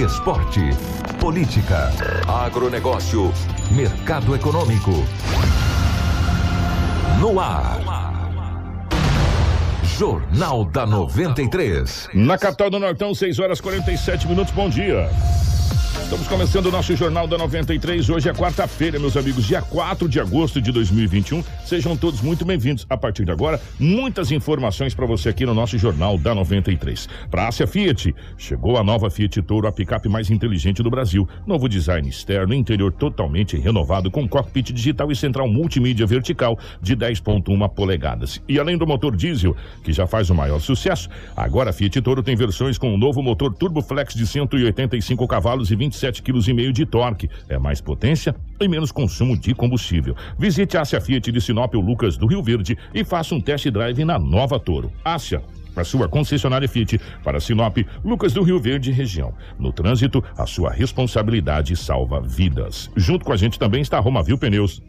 Esporte. Política. Agronegócio. Mercado econômico. No ar. Jornal da 93. Na capital do Nortão, 6 horas 47 minutos. Bom dia. Estamos começando o nosso Jornal da 93. Hoje é quarta-feira, meus amigos, dia 4 de agosto de 2021. Sejam todos muito bem-vindos. A partir de agora, muitas informações para você aqui no nosso Jornal da 93. Para Ásia Fiat, chegou a nova Fiat Toro, a picape mais inteligente do Brasil. Novo design externo, interior totalmente renovado, com cockpit digital e central multimídia vertical de 10,1 polegadas. E além do motor diesel, que já faz o maior sucesso, agora a Fiat Toro tem versões com o novo motor Turbo Flex de 185 cavalos e 27 7,5 kg de torque. É mais potência e menos consumo de combustível. Visite a Ásia Fiat de Sinop Lucas do Rio Verde e faça um test drive na nova Toro. Ásia, a sua concessionária Fiat para Sinop, Lucas do Rio Verde região. No trânsito, a sua responsabilidade salva vidas. Junto com a gente também está a Romavil Pneus.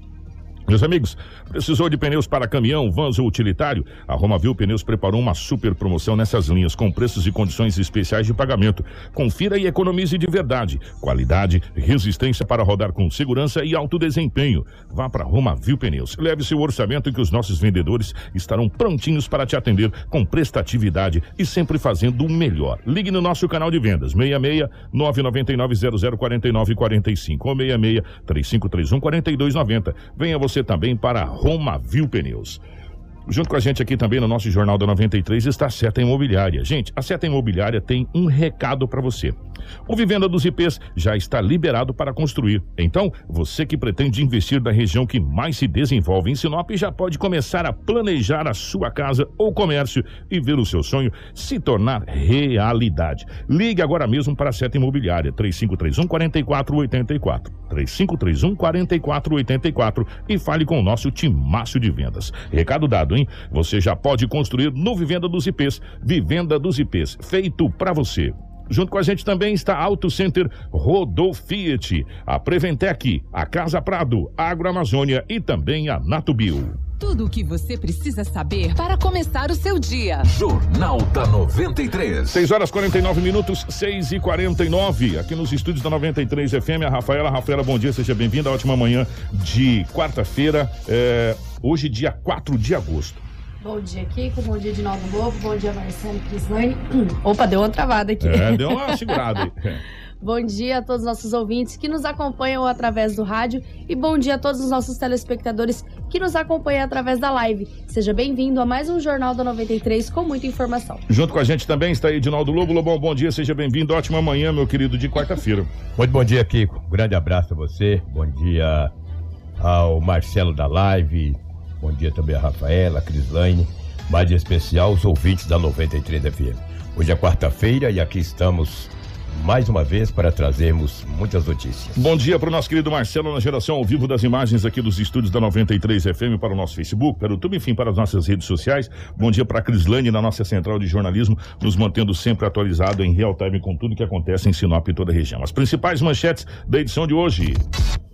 Meus amigos, precisou de pneus para caminhão, vans ou utilitário? A Romavil Pneus preparou uma super promoção nessas linhas, com preços e condições especiais de pagamento. Confira e economize de verdade. Qualidade, resistência para rodar com segurança e alto desempenho. Vá para Romavil Pneus. Leve seu orçamento que os nossos vendedores estarão prontinhos para te atender com prestatividade e sempre fazendo o melhor. Ligue no nosso canal de vendas, 66 999 0049 45 ou 66 3531 4290. Venha você você também para Roma Viu Pneus. Junto com a gente aqui também no nosso Jornal da 93 está a Seta Imobiliária. Gente, a Seta Imobiliária tem um recado para você. O Vivenda dos IPs já está liberado para construir. Então, você que pretende investir na região que mais se desenvolve em Sinop já pode começar a planejar a sua casa ou comércio e ver o seu sonho se tornar realidade. Ligue agora mesmo para a Seta Imobiliária 3531 4484. 3531 4484 e fale com o nosso timaço de vendas. Recado dado hein? Você já pode construir no Vivenda dos IPs. Vivenda dos IPs, feito para você. Junto com a gente também está Auto Center Rodofiat, a Preventec, a Casa Prado, a Agroamazônia e também a Natubio. Tudo o que você precisa saber para começar o seu dia. Jornal da 93. 6 horas 49 minutos, 6 e 49 Aqui nos estúdios da 93 FM, a Rafaela. Rafaela, bom dia, seja bem-vinda. Ótima manhã de quarta-feira, é, hoje, dia 4 de agosto. Bom dia, Kiko. Bom dia de Novo Lobo. Bom dia, Marcelo Crislane. Opa, deu uma travada aqui. É, deu uma segurada aí. Bom dia a todos os nossos ouvintes que nos acompanham através do rádio e bom dia a todos os nossos telespectadores que nos acompanham através da live. Seja bem-vindo a mais um Jornal da 93 com muita informação. Junto com a gente também está Edinaldo Lobo. Lobão, bom dia, seja bem-vindo. Ótima manhã, meu querido, de quarta-feira. Muito bom dia, Kiko. Um grande abraço a você. Bom dia ao Marcelo da live. Bom dia também a Rafaela, a Crislaine. Mais em especial os ouvintes da 93 FM. Hoje é quarta-feira e aqui estamos mais uma vez para trazermos muitas notícias. Bom dia para o nosso querido Marcelo na geração ao vivo das imagens aqui dos estúdios da 93 FM para o nosso Facebook, para o YouTube, enfim, para as nossas redes sociais. Bom dia para a Crislane na nossa central de jornalismo, nos mantendo sempre atualizado em real time com tudo que acontece em Sinop e toda a região. As principais manchetes da edição de hoje.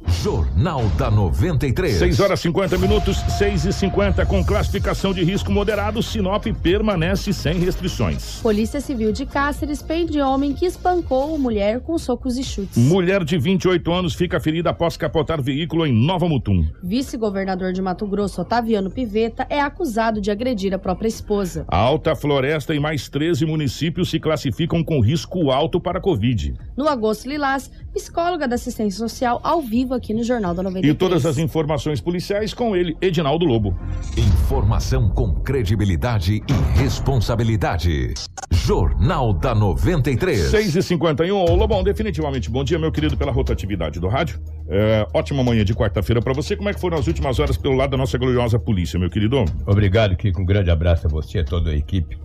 Jornal da 93. 6 horas 50 minutos, 6 e 50 com classificação de risco moderado, Sinop permanece sem restrições. Polícia Civil de Cáceres prende homem que espancou mulher com socos e chutes. Mulher de 28 anos fica ferida após capotar veículo em Nova Mutum. Vice-governador de Mato Grosso, Otaviano Piveta, é acusado de agredir a própria esposa. A Alta Floresta e mais 13 municípios se classificam com risco alto para a Covid. No agosto Lilás, psicóloga da assistência social ao vivo aqui no Jornal da 93. E todas as informações policiais com ele, Edinaldo Lobo. Informação com credibilidade e responsabilidade. Jornal da 93. 6 e 51 Ô Lobão, definitivamente bom dia, meu querido, pela rotatividade do rádio. É, ótima manhã de quarta-feira para você. Como é que foram as últimas horas pelo lado da nossa gloriosa polícia, meu querido? Obrigado, Kiko. Um grande abraço a você, a toda a equipe.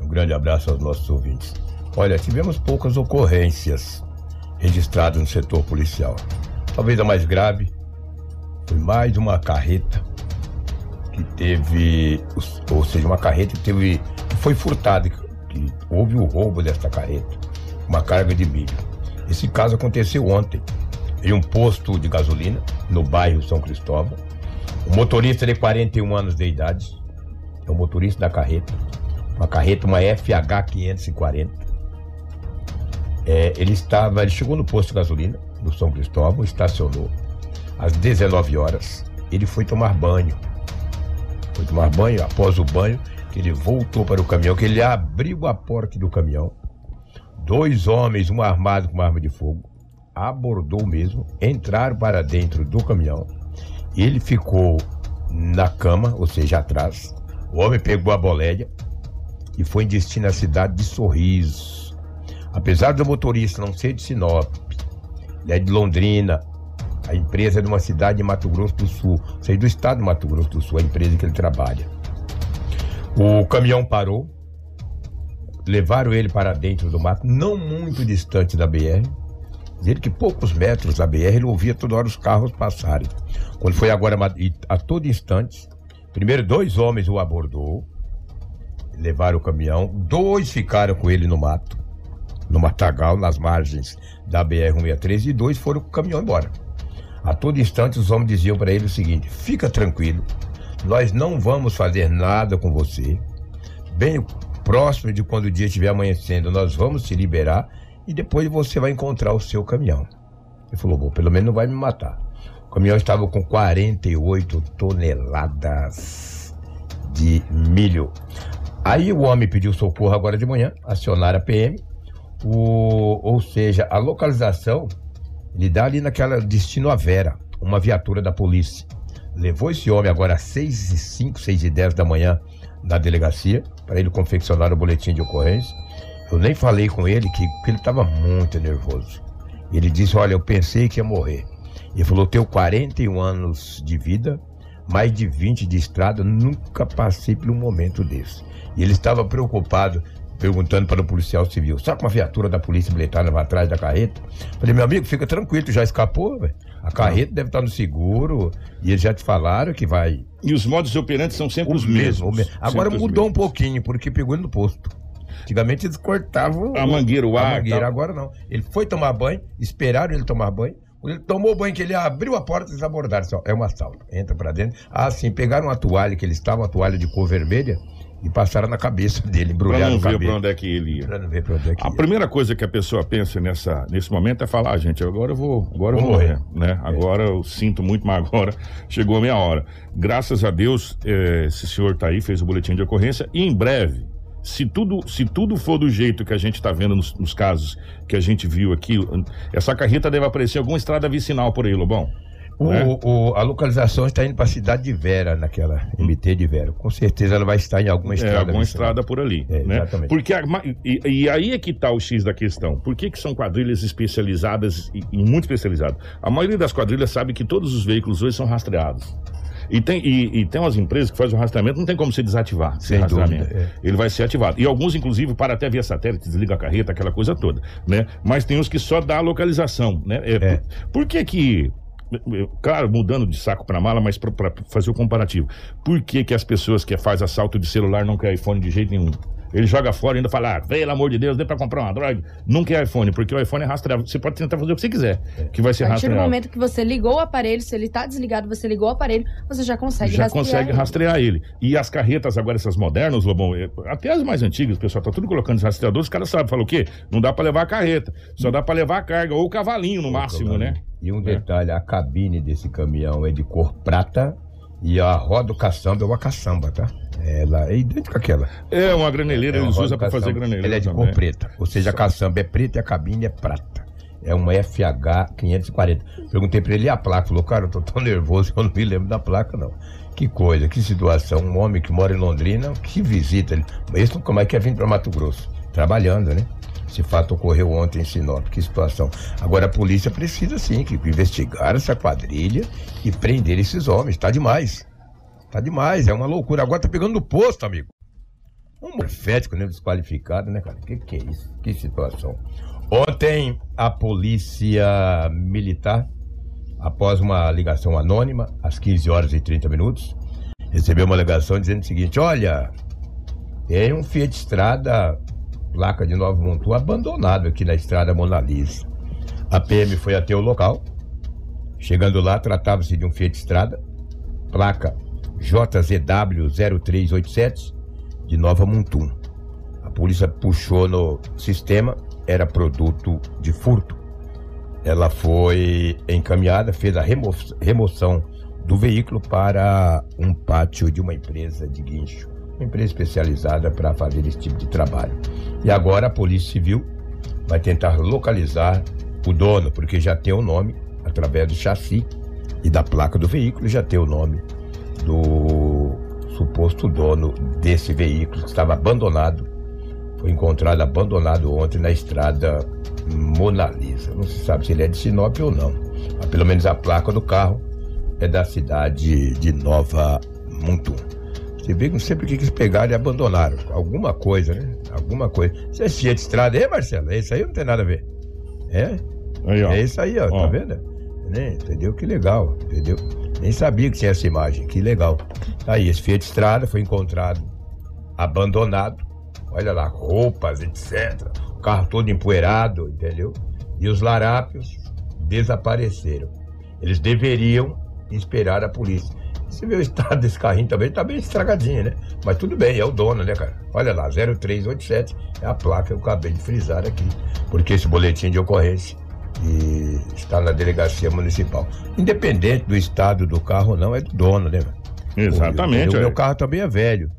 Um grande abraço aos nossos ouvintes. Olha, tivemos poucas ocorrências registradas no setor policial. Talvez a mais grave foi mais uma carreta que teve, ou seja, uma carreta que teve, foi furtada, que houve o roubo desta carreta, uma carga de milho. Esse caso aconteceu ontem, em um posto de gasolina, no bairro São Cristóvão. Um motorista de 41 anos de idade, é o motorista da carreta, uma carreta, uma FH 540. É, ele estava, ele chegou no posto de gasolina, no São Cristóvão, estacionou às 19 horas. Ele foi tomar banho. Foi tomar banho, após o banho, ele voltou para o caminhão, que ele abriu a porta do caminhão. Dois homens, um armado com uma arma de fogo, abordou mesmo, entraram para dentro do caminhão. Ele ficou na cama, ou seja, atrás. O homem pegou a boleia e foi em destino à cidade de Sorriso. Apesar do motorista não ser de Sinop, é de Londrina, a empresa é de uma cidade de Mato Grosso do Sul, ou seja, do estado de Mato Grosso do Sul, a empresa que ele trabalha. O caminhão parou, levaram ele para dentro do mato, não muito distante da BR. Dizer que poucos metros da BR ele ouvia toda hora os carros passarem. Quando foi agora a todo instante, primeiro dois homens o abordou, levaram o caminhão, dois ficaram com ele no mato, no matagal, nas margens da BR-163, e dois foram com o caminhão embora. A todo instante os homens diziam para ele o seguinte: fica tranquilo, nós não vamos fazer nada com você. Bem próximo de quando o dia estiver amanhecendo, nós vamos te liberar e depois você vai encontrar o seu caminhão. Ele falou: bom, pelo menos não vai me matar. O caminhão estava com 48 toneladas de milho. Aí o homem pediu socorro agora de manhã, acionaram a PM, o, ou seja, a localização ele dá ali naquela destino a Vera, uma viatura da polícia. Levou esse homem agora às 6 e 5, 6 e 10 da manhã na delegacia, para ele confeccionar o boletim de ocorrência. Eu nem falei com ele que, que ele estava muito nervoso. Ele disse: Olha, eu pensei que ia morrer. Ele falou: Tenho 41 anos de vida, mais de 20 de estrada, nunca passei por um momento desse. E ele estava preocupado, perguntando para o policial civil: Sabe que uma viatura da polícia militar vai atrás da carreta? Falei: Meu amigo, fica tranquilo, tu já escapou, velho. A carreta deve estar no seguro e eles já te falaram que vai. E os modos operantes são sempre os, os mesmos. mesmos. Agora mudou um pouquinho, porque pegou ele no posto. Antigamente eles cortavam a mangueira, o ar. A mangueira, agora não. Ele foi tomar banho, esperaram ele tomar banho. Quando ele tomou banho, que ele abriu a porta, eles abordaram. Só, é um assalto. Entra pra dentro. Ah, sim, pegaram uma toalha que ele estava, uma toalha de cor vermelha, e passaram na cabeça dele, embrulharam pra não ver pra onde é que ele ia. Pra não ver pra onde é que a ia. primeira coisa que a pessoa pensa nessa, nesse momento é falar, ah, gente, agora eu vou, agora eu vou morrer, né? Agora eu sinto muito, mas agora chegou a minha hora. Graças a Deus, eh, esse senhor tá aí, fez o boletim de ocorrência e em breve, se tudo, se tudo for do jeito que a gente está vendo nos, nos, casos que a gente viu aqui, essa carreta deve aparecer alguma estrada vicinal por aí, Lobão. O, né? o, a localização está indo para a cidade de Vera, naquela MT de Vera. Com certeza ela vai estar em alguma estrada. É, alguma estrada por ali. É, né? exatamente. Porque a, e, e, aí é que está o X da questão. Por que, que são quadrilhas especializadas e, e muito especializadas? A maioria das quadrilhas sabe que todos os veículos hoje são rastreados. E tem, e, e, tem umas empresas que fazem o rastreamento, não tem como você desativar Sem rastreamento. dúvida, é. Ele vai ser ativado. E alguns, inclusive, para até via satélite, desliga a carreta, aquela coisa toda, né? Mas tem os que só dá a localização, né? É, É. Por, por que que... Claro, mudando de saco para mala, mas para fazer o comparativo. Por que que as pessoas que faz assalto de celular não querem iPhone de jeito nenhum? Ele joga fora e ainda fala, ah, pelo amor de Deus, dê pra comprar uma droga. Não quer iPhone, porque o iPhone é rastreável. Você pode tentar fazer o que você quiser, que vai ser A partir do rastreável. momento que você ligou o aparelho, se ele tá desligado, você ligou o aparelho, você já consegue já rastrear consegue ele. rastrear ele. E as carretas agora, essas modernas, Lobão, eh, até as mais antigas, o pessoal tá tudo colocando os rastreadores, os caras sabem, falam o quê? Não dá pra levar a carreta, só dá pra levar a carga, ou o cavalinho no máximo, né? E um detalhe, a cabine desse caminhão é de cor prata e a roda do caçamba é uma caçamba, tá? Ela é idêntica àquela. É uma graneleira, É uma eles usam caçamba. fazer graneleira Ela é de também. cor preta. Ou seja, a caçamba é preta e a cabine é prata. É uma FH 540. Perguntei pra ele e a placa. Falou, cara, eu tô tão nervoso que eu não me lembro da placa, não. Que coisa, que situação. Um homem que mora em Londrina, que visita. ele. Esse nunca mais quer vir pra Mato Grosso. Trabalhando, né? Esse fato ocorreu ontem em Sinop. Que situação. Agora a polícia precisa sim que investigar essa quadrilha e prender esses homens. Tá demais. Tá demais, é uma loucura. Agora tá pegando no posto, amigo. Um morfético, né? Desqualificado, né, cara? Que que é isso? Que situação. Ontem, a polícia militar, após uma ligação anônima, às 15 horas e 30 minutos, recebeu uma ligação dizendo o seguinte: Olha, tem um Fiat Estrada, placa de Nova Montu, abandonado aqui na estrada Mona Lisa. A PM foi até o local. Chegando lá, tratava-se de um Fiat Estrada, placa JZW0387, de Nova Montum. A polícia puxou no sistema, era produto de furto. Ela foi encaminhada, fez a remo remoção do veículo para um pátio de uma empresa de guincho, uma empresa especializada para fazer esse tipo de trabalho. E agora a Polícia Civil vai tentar localizar o dono, porque já tem o nome através do chassi e da placa do veículo, já tem o nome do suposto dono desse veículo que estava abandonado. Foi encontrado abandonado ontem na estrada Mona Lisa. Não se sabe se ele é de Sinop ou não. Mas pelo menos a placa do carro é da cidade de Nova Montum. Você vê que não sei por que eles pegaram e abandonaram. Alguma coisa, né? Alguma coisa. Você é Fiat Estrada, é, Marcelo? Isso aí não tem nada a ver. É? Aí. É isso aí, ó, Ó. tá vendo? Né? Entendeu? Que legal, entendeu? Nem sabia que tinha essa imagem, que legal. Tá Aí, esse Fiat Estrada foi encontrado abandonado. Olha lá, roupas, etc. O carro todo empoeirado, entendeu? E os larápios desapareceram. Eles deveriam esperar a polícia. Você vê o estado desse carrinho também, tá bem estragadinho, né? Mas tudo bem, é o dono, né, cara? Olha lá, 0387 é a placa que eu acabei de frisar aqui. Porque esse boletim de ocorrência e está na delegacia municipal. Independente do estado do carro ou não, é do dono, né? velho? Exatamente. O é. meu carro também é velho.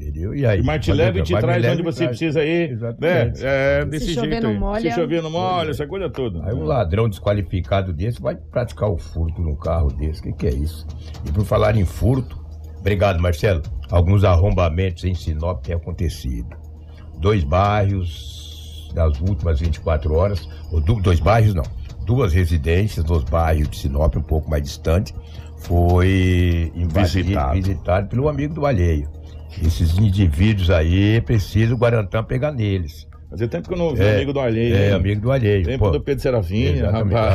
Entendeu? E aí? Mas te leva e te traz onde você traz. precisa ir. Né? Exatamente. É, desse Se jeito chover, não aí. molha. Se chover, não molha, essa coisa toda. Aí um ladrão desqualificado desse vai praticar o furto num carro desse. O que, que é isso? E por falar em furto, obrigado, Marcelo. Alguns arrombamentos em Sinop têm acontecido. Dois bairros das últimas 24 horas, ou du- dois bairros não, duas residências nos bairros de Sinop, um pouco mais distante, foi invadido, Visitado. visitado pelo amigo do alheio. Esses indivíduos aí, precisa o Guarantã pegar neles. Fazia tempo que eu não ouvi É, amigo do alheio. É, amigo do alheio. Tempo pô. do Pedro Serafim.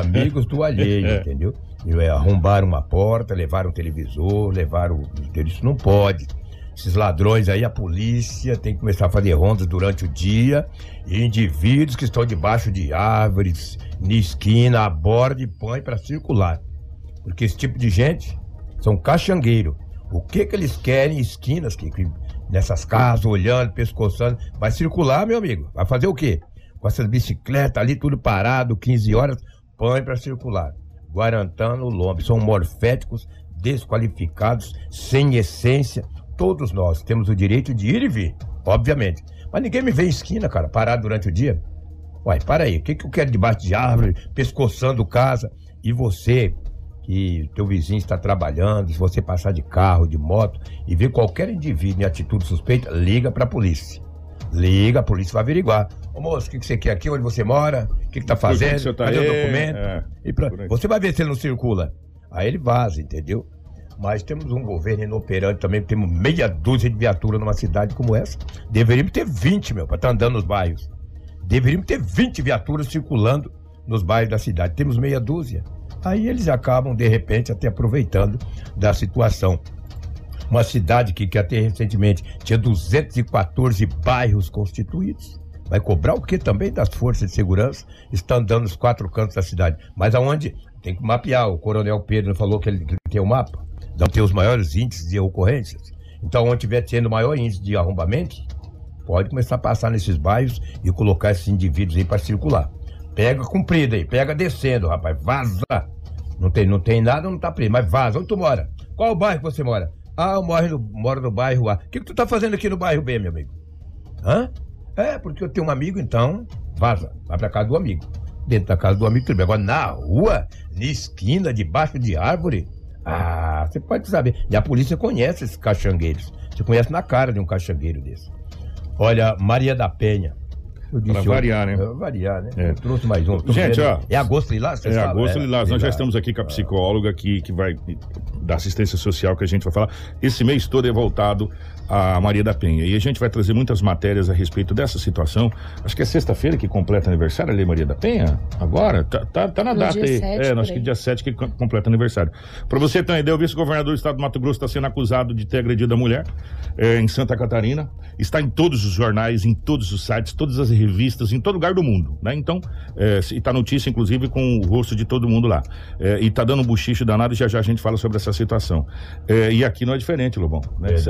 Amigos do alheio, É. entendeu? É, arrombaram uma porta, levaram um televisor, levaram. Isso não pode. Esses ladrões aí, a polícia tem que começar a fazer rondas durante o dia. E indivíduos que estão debaixo de árvores, na esquina, aborda e põe para circular. Porque esse tipo de gente são caxangueiro. O que que eles querem em esquinas, que, que- nessas casas, olhando, pescoçando? Vai circular, meu amigo. Vai fazer o quê? Com essas bicicletas ali, tudo parado, 15 horas, põe para circular. Guarantã no lombo. São morféticos, desqualificados, sem essência. Todos nós temos o direito de ir e vir, obviamente. Mas ninguém me vê em esquina, cara, parado durante o dia. Uai, para aí, o que, que eu quero debaixo de árvore, pescoçando casa? E você, que teu vizinho está trabalhando, se você passar de carro, de moto e ver qualquer indivíduo em atitude suspeita, liga para a polícia. Liga, a polícia vai averiguar. Ô moço, o que, que você quer aqui? Onde você mora? O que, que tá que que fazendo? você tá Cadê o aí? documento? É, pra-. Você vai ver se ele não circula. Aí ele vaza, entendeu? Mas temos um governo inoperante também, temos meia dúzia de viaturas numa cidade como essa. Deveríamos ter 20, meu, para estar andando nos bairros. Deveríamos ter 20 viaturas circulando nos bairros da cidade. Temos meia dúzia. Aí eles acabam, de repente, até aproveitando da situação. Uma cidade que, que até recentemente tinha 214 bairros constituídos. Vai cobrar o que também das forças de segurança? Está andando nos quatro cantos da cidade. Mas aonde? Tem que mapear. O coronel Pedro falou que ele, que ele tem o mapa. Não tem os maiores índices de ocorrências. Então, onde tiver tendo maior índice de arrombamentos, pode começar a passar nesses bairros e colocar esses indivíduos aí para circular. Pega cumprida aí, pega descendo, rapaz, vaza. Não tem, não tem nada, não tá preso, mas vaza. Onde tu mora? Qual o bairro que você mora? Ah, eu moro no, moro no bairro A. O que, que tu tá fazendo aqui no bairro B, meu amigo? Hã? É, porque eu tenho um amigo, então vaza. Vai pra casa do amigo. Dentro da casa do amigo, bem. Agora, na rua, na esquina, debaixo de árvore, ah, você pode saber. E a polícia conhece esses caxangueiros. Você conhece na cara de um caxangueiro desse. Olha, Maria da Penha. Disse variar, né? É, variar, né? É. Trouxe mais um. Gente, ó. É agosto lilás? É sabe? agosto, Lilás. Nós já estamos aqui com a psicóloga que, que vai da assistência social que a gente vai falar. Esse mês todo é voltado a Maria da Penha. E a gente vai trazer muitas matérias a respeito dessa situação. Acho que é sexta-feira que completa aniversário ali, Maria da Penha? Agora? Tá, tá, tá na No data dia aí. 7 é, acho que dia 7 que co- completa aniversário. Para você ter uma ideia, o vice-governador do estado do Mato Grosso está sendo acusado de ter agredido a mulher é, em Santa Catarina. Está em todos os jornais, em todos os sites, todas as revistas, em todo lugar do mundo. Né? Então, é, e tá notícia, inclusive, com o rosto de todo mundo lá. É, e tá dando um buchicho danado e já já a gente fala sobre essa situação. É, e aqui não é diferente, Lobão.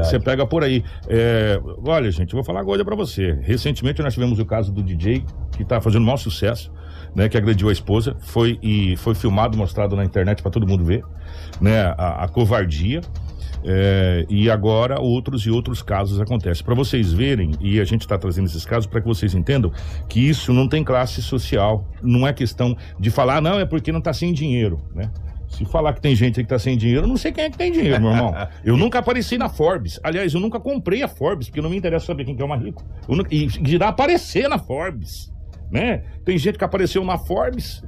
Você pega por aí. É, olha, gente, vou falar coisa pra você. Recentemente nós tivemos o caso do DJ, que tá fazendo maior sucesso, né? Que agrediu a esposa. Foi, e foi filmado, mostrado na internet pra todo mundo ver, né? A, a covardia. É, e agora outros e outros casos acontecem. Para vocês verem, e a gente está trazendo esses casos para que vocês entendam que isso não tem classe social. Não é questão de falar, não, é porque não está sem dinheiro, né? Se falar que tem gente aí que tá sem dinheiro, eu não sei quem é que tem dinheiro, meu irmão. Eu nunca apareci na Forbes. Aliás, eu nunca comprei a Forbes, porque não me interessa saber quem que é o mais rico. Nunca- E dirá aparecer na Forbes, né? Tem gente que apareceu na Forbes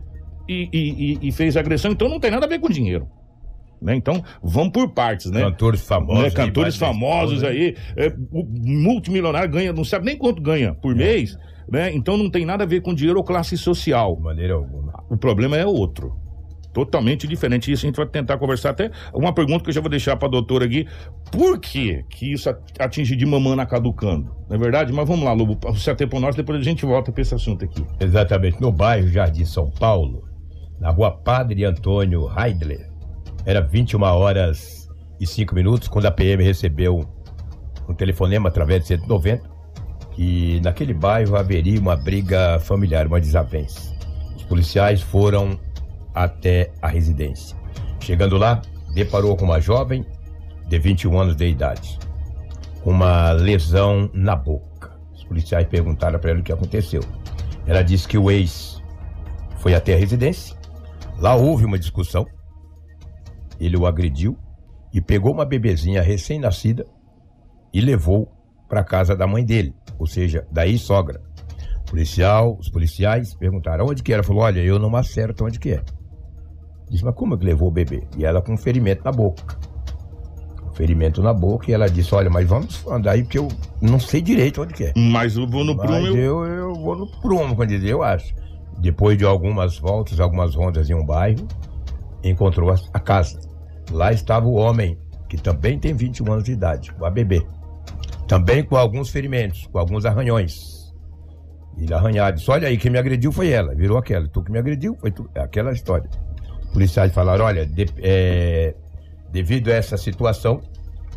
e, e- e- fez agressão, então não tem nada a ver com dinheiro. Né? Então, vamos por partes, né? Cantores famosos. Né, aí, Cantores mais famosos né? aí, é, o multimilionário ganha, não sabe nem quanto ganha por mês, né? Então não tem nada a ver com dinheiro ou classe social. De maneira alguma. O problema é outro. Totalmente diferente. Isso a gente vai tentar conversar até uma pergunta que eu já vou deixar para a doutora aqui. Por que que isso atinge de mamana caducando? Não é verdade? Mas vamos lá, Lobo. Você até por nós, depois a gente volta para esse assunto aqui. Exatamente. No bairro Jardim São Paulo, na rua Padre Antônio Heidler, era 21 horas e 5 minutos, quando a PM recebeu um telefonema através de 190, que naquele bairro haveria uma briga familiar, uma desavença. Os policiais foram até a residência. Chegando lá, deparou com uma jovem de 21 anos de idade, com uma lesão na boca. Os policiais perguntaram para ela o que aconteceu. Ela disse que o ex foi até a residência. Lá houve uma discussão. Ele o agrediu e pegou uma bebezinha recém-nascida e levou para casa da mãe dele, ou seja, da ex-sogra. Policial, os policiais perguntaram onde que era. Falou: Olha, eu não acerto onde que é. Disse: Mas como é que levou o bebê? E ela com um ferimento na boca. Um ferimento na boca. E ela disse: Olha, mas vamos andar aí porque eu não sei direito onde que é. Mas eu vou no Mas prumo. Eu... eu, eu vou no prumo, quando dizer, eu acho. Depois de algumas voltas, algumas rondas em um bairro, encontrou a, casa. Lá estava o homem, que também tem 21 anos de idade, com a bebê. Também com alguns ferimentos, com alguns arranhões. Ele arranhado. Disse, olha aí, quem me agrediu foi ela. Virou aquela. Tu que me agrediu, foi tu. É aquela história. Policiais falaram, olha, de- é, devido a essa situação,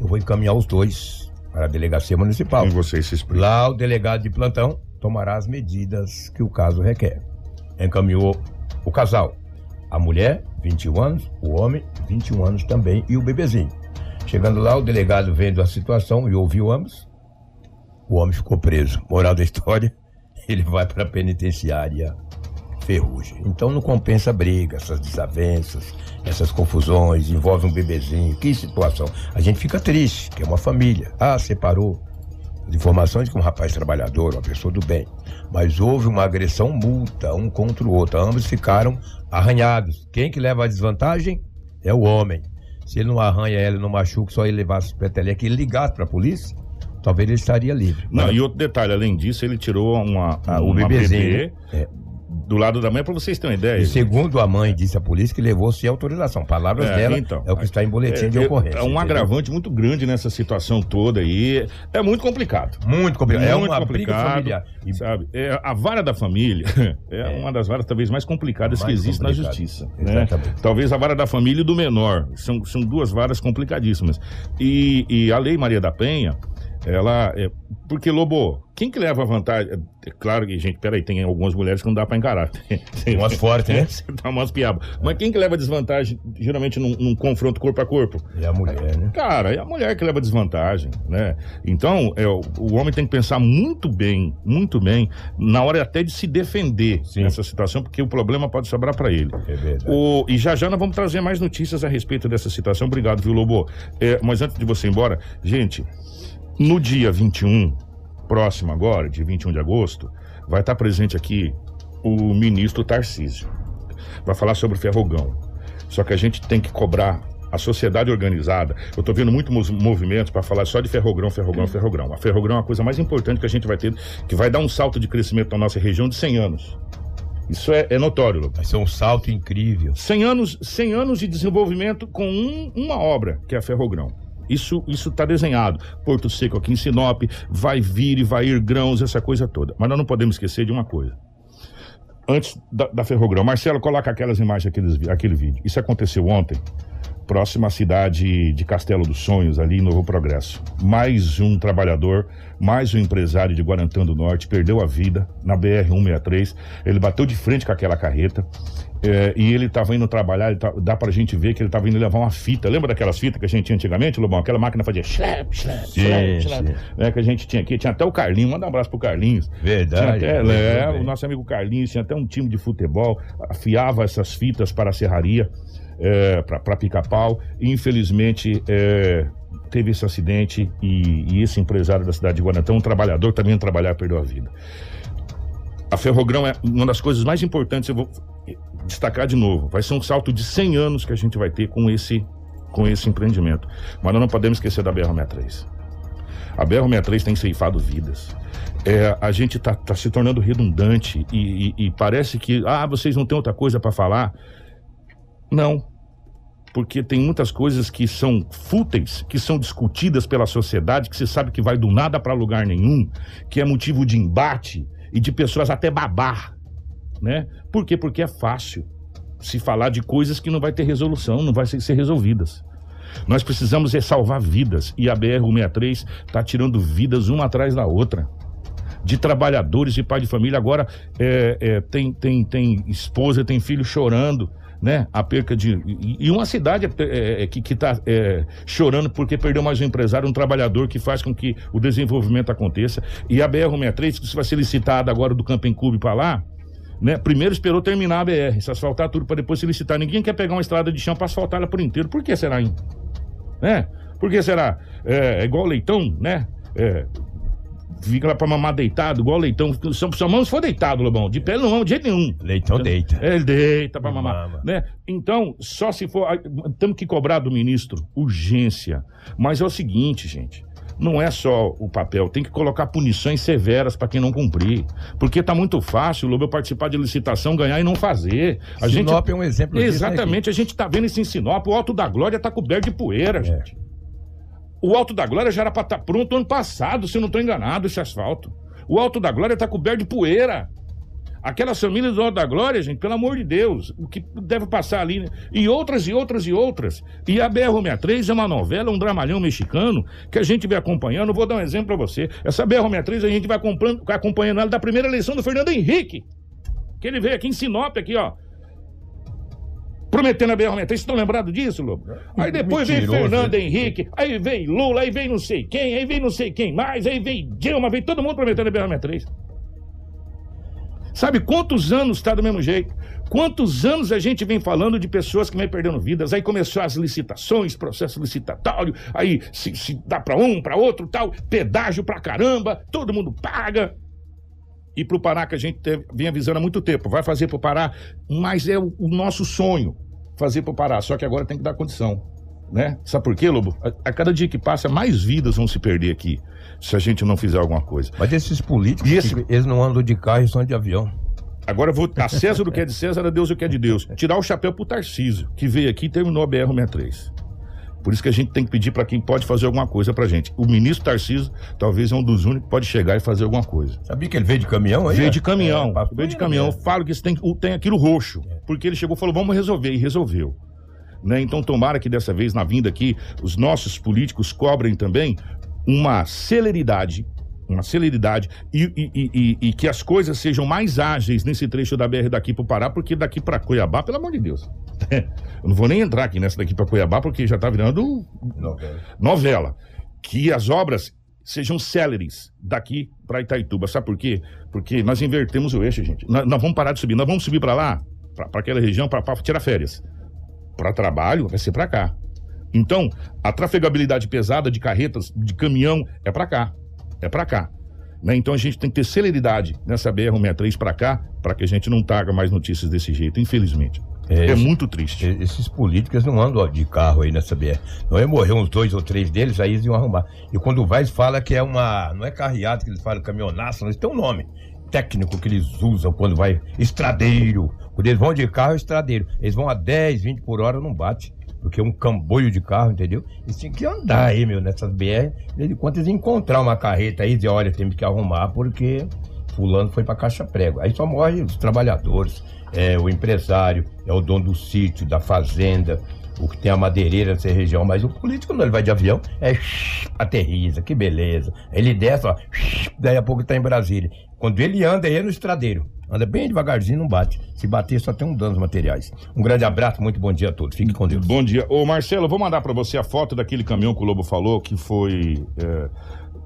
eu vou encaminhar os dois para a delegacia municipal. Com vocês se explica. Lá o delegado de plantão tomará as medidas que o caso requer. Encaminhou o casal. A mulher, 21 anos, o homem, 21 anos também, e o bebezinho. Chegando lá, o delegado vendo a situação e ouviu ambos, o homem ficou preso. Moral da história, ele vai para a penitenciária ferrugem. Então não compensa a briga, essas desavenças, essas confusões, envolve um bebezinho. Que situação. A gente fica triste, que é uma família. Ah, separou. As informações de que um rapaz trabalhador, uma pessoa do bem. Mas houve uma agressão multa, um contra o outro. Ambos ficaram arranhados. Quem que leva a desvantagem é o homem. Se ele não arranha ela, não machuca, só ele levasse o peteleco e ligasse para a polícia, talvez ele estaria livre. Não, Mas- e outro detalhe, além disso, ele tirou uma, Ah, o uma bebezinho, bebê né? É. do lado da mãe, para vocês terem uma ideia. E segundo a mãe, disse a polícia que levou sem autorização. Palavras É, dela então, é o que está em boletim É, de é- ocorrência. É um entendeu? agravante muito grande nessa situação toda aí. É muito complicado. Muito complicado. É Muito uma briga complicado. E Sabe? É, a vara da família é, uma das varas talvez mais complicadas Mais que existe na complicado. justiça. Né? Talvez a vara da família e do menor. São, são duas varas complicadíssimas. E, e a Lei Maria da Penha, ela. É, porque, Lobo, quem que leva vantagem? É claro que, gente, peraí, tem algumas mulheres que não dá pra encarar. Tem umas fortes, né? Você dá umas piabas. Mas quem que leva desvantagem, geralmente, num, num confronto corpo a corpo? E a mulher, né? Cara, é a mulher que leva desvantagem, né? Então, é, o, o homem tem que pensar muito bem, muito bem, na hora até de se defender Sim. nessa situação, porque o problema pode sobrar pra ele. É verdade. O- e já já nós vamos trazer mais notícias a respeito dessa situação. Obrigado, viu, Lobo? É, mas antes de você ir embora, gente, no dia 21, próximo agora, dia 21 de agosto, vai estar presente aqui o ministro Tarcísio. Vai falar sobre ferrogão. Só que a gente tem que cobrar a sociedade organizada, eu estou vendo muitos movimentos para falar só de ferrogrão, ferrogrão, ferrogrão. A ferrogrão é a coisa mais importante que a gente vai ter, que vai dar um salto de crescimento na nossa região de 100 anos. Isso é, é notório, Lucas. Vai ser um salto incrível. 100 anos, 100 anos de desenvolvimento com um- uma obra, que é a Ferrogrão. Isso isso está desenhado. Porto Seco aqui em Sinop, vai vir e vai ir grãos, essa coisa toda. Mas nós não podemos esquecer de uma coisa. Antes da, da Ferrogrão, Marcelo, coloca aquelas imagens, aqueles, aquele vídeo. Isso aconteceu ontem, próximo à cidade de Castelo dos Sonhos, ali em Novo Progresso. Mais um trabalhador, mais um empresário de Guarantã do Norte perdeu a vida na BR-163. Ele bateu de frente com aquela carreta. É, e ele estava indo trabalhar, tá- dá pra gente ver que ele estava indo levar uma fita. Lembra daquelas fitas que a gente tinha antigamente, Lobão? Aquela máquina fazia slap, slap, slap, slap. sim. É, que a gente tinha aqui. Tinha até o Carlinhos, manda um abraço pro Carlinhos. Tinha Verdade. até, lembrou é, o nosso amigo Carlinhos tinha até um time de futebol, afiava essas fitas para a serraria, é, para pica-pau. Infelizmente, é, teve esse acidente e, e esse empresário da cidade de Guarantã, um trabalhador também a trabalhar, perdeu a vida. A Ferrogrão é uma das coisas mais importantes, eu vou destacar de novo. Vai ser um salto de 100 anos que a gente vai ter com esse, com esse empreendimento. Mas nós não podemos esquecer da BR-63. A BR-63 tem ceifado vidas. É, a gente está tá se tornando redundante e, e- e parece que, ah, vocês não têm outra coisa para falar. Não. Porque tem muitas coisas que são fúteis, que são discutidas pela sociedade, que você sabe que vai do nada para lugar nenhum, que é motivo de embate e de pessoas até babar, né? Por quê? Porque é fácil se falar de coisas que não vai ter resolução, não vai ser, resolvidas. Nós precisamos é salvar vidas e a BR-163 está tirando vidas uma atrás da outra. De trabalhadores e pai de família. Agora é, é, tem, tem, tem esposa, tem filho chorando, né? A perca de. E, uma cidade é, é, que está chorando porque perdeu mais um empresário, um trabalhador que faz com que o desenvolvimento aconteça. E a BR-163, que vai ser licitada agora do Camping Clube para lá, né? Primeiro esperou terminar a BR, se asfaltar tudo para depois se licitar. Ninguém quer pegar uma estrada de chão para asfaltar ela por inteiro. Por que será, hein? Né? Por que será? É, é igual leitão, né? É, fica lá pra mamar deitado, igual leitão. Só mão se for deitado, Lobão. De pé não, de jeito nenhum. Leitão deita. É, Ele deita pra mamar, Mama. né? Então, só se for... ah, Temos que cobrar do ministro urgência. Mas é o seguinte, gente. Não é só o papel, tem que colocar punições severas para quem não cumprir. Porque tá muito fácil, Lobo, eu participar de licitação, ganhar e não fazer. A gente Sinop é um exemplo disso, né, Exatamente, a gente tá vendo isso em Sinop. O Alto da Glória tá coberto de É. poeira, gente. O Alto da Glória já era pra estar pronto ano passado, se eu não tô enganado, esse asfalto. O Alto da Glória tá coberto de poeira. Aquelas famílias do Alto da Glória, gente, pelo amor de Deus, o que deve passar ali, né? E outras, e outras, e outras. E a BR-63 é uma novela, um dramalhão mexicano, que a gente vem acompanhando. Vou dar um exemplo pra você. Essa BR-63 a gente vai acompanhando, acompanhando ela da primeira eleição do Fernando Henrique. Que ele veio aqui em Sinop, aqui, ó. Prometendo a BR-63. Vocês estão lembrados disso, Lobo? Aí depois vem Mentiroso, Fernando né? Henrique, aí vem Lula, aí vem não sei quem, aí vem não sei quem mais, aí vem Dilma, vem todo mundo prometendo a BR-63. Sabe quantos anos está do mesmo jeito? Quantos anos a gente vem falando de pessoas que vêm perdendo vidas? Aí começou as licitações, processo licitatório, aí se, se dá para um, para outro, tal, pedágio pra caramba, todo mundo paga. E pro Pará, que a gente teve- vem avisando há muito tempo, vai fazer pro Pará, mas é o, o nosso sonho fazer pro Pará, só que agora tem que dar condição, né? Sabe por quê, Lobo? A, a cada dia que passa, mais vidas vão se perder aqui, se a gente não fizer alguma coisa. Mas esses políticos, esse- eles não andam de carro, eles são de avião. Agora vou a César o que é de César, a Deus o que é de Deus. Tirar o chapéu pro Tarcísio, que veio aqui e terminou a BR-63. Por isso que a gente tem que pedir para quem pode fazer alguma coisa pra gente. O ministro Tarcísio talvez é um dos únicos que pode chegar e fazer alguma coisa. Sabia que ele veio de caminhão aí? Veio de caminhão, É, veio de caminhão. Falo que isso tem, tem aquilo roxo. Porque ele chegou e falou, vamos resolver, e resolveu. Né? Então tomara que dessa vez, na vinda aqui, os nossos políticos cobrem também uma celeridade, uma celeridade, e, e- e- e- que as coisas sejam mais ágeis nesse trecho da BR daqui pro Pará, porque daqui para Cuiabá, pelo amor de Deus. Eu não vou nem entrar aqui nessa daqui para Cuiabá, porque já tá virando Novela. novela. Que as obras sejam céleres daqui para Itaituba. Sabe por quê? Porque nós invertemos o eixo, gente. Nós, nós vamos parar de subir. Nós vamos subir para lá, para aquela região, para tirar férias. Para trabalho, vai ser para cá. Então, a trafegabilidade pesada de carretas, de caminhão, é para cá. É para cá. Né? Então a gente tem que ter celeridade nessa BR-163 para cá, para que a gente não traga mais notícias desse jeito, infelizmente. É, esse- muito triste. e- Esses políticos não andam de carro aí nessa BR. Não é morrer uns dois ou três deles, aí eles iam arrumar. E quando vai, eles falam que é uma. Não é carreata que eles falam, caminhonaço, eles têm um nome técnico que eles usam quando vai. Estradeiro. Quando eles vão de carro, é estradeiro. Eles vão a 10, 20 por hora, não bate. Porque é um camboio de carro, entendeu? Eles tinham que andar aí, meu, nessas BR. De quanto eles encontrar uma carreta aí, dizer, olha, temos que arrumar porque fulano foi pra caixa prego. Aí só morre os trabalhadores, é o empresário, é o dono do sítio, da fazenda, o que tem a madeireira nessa região. Mas o político, quando ele vai de avião, é aterriza, que beleza. Ele desce, ó, daí a pouco tá em Brasília. Quando ele anda, ele é no estradeiro. Anda bem devagarzinho, não bate. Se bater, só tem um danos materiais. Um grande abraço, muito bom dia a todos. Fique com Deus. Bom dia. Ô, Marcelo, vou mandar pra você a foto daquele caminhão que o Lobo falou, que foi. é,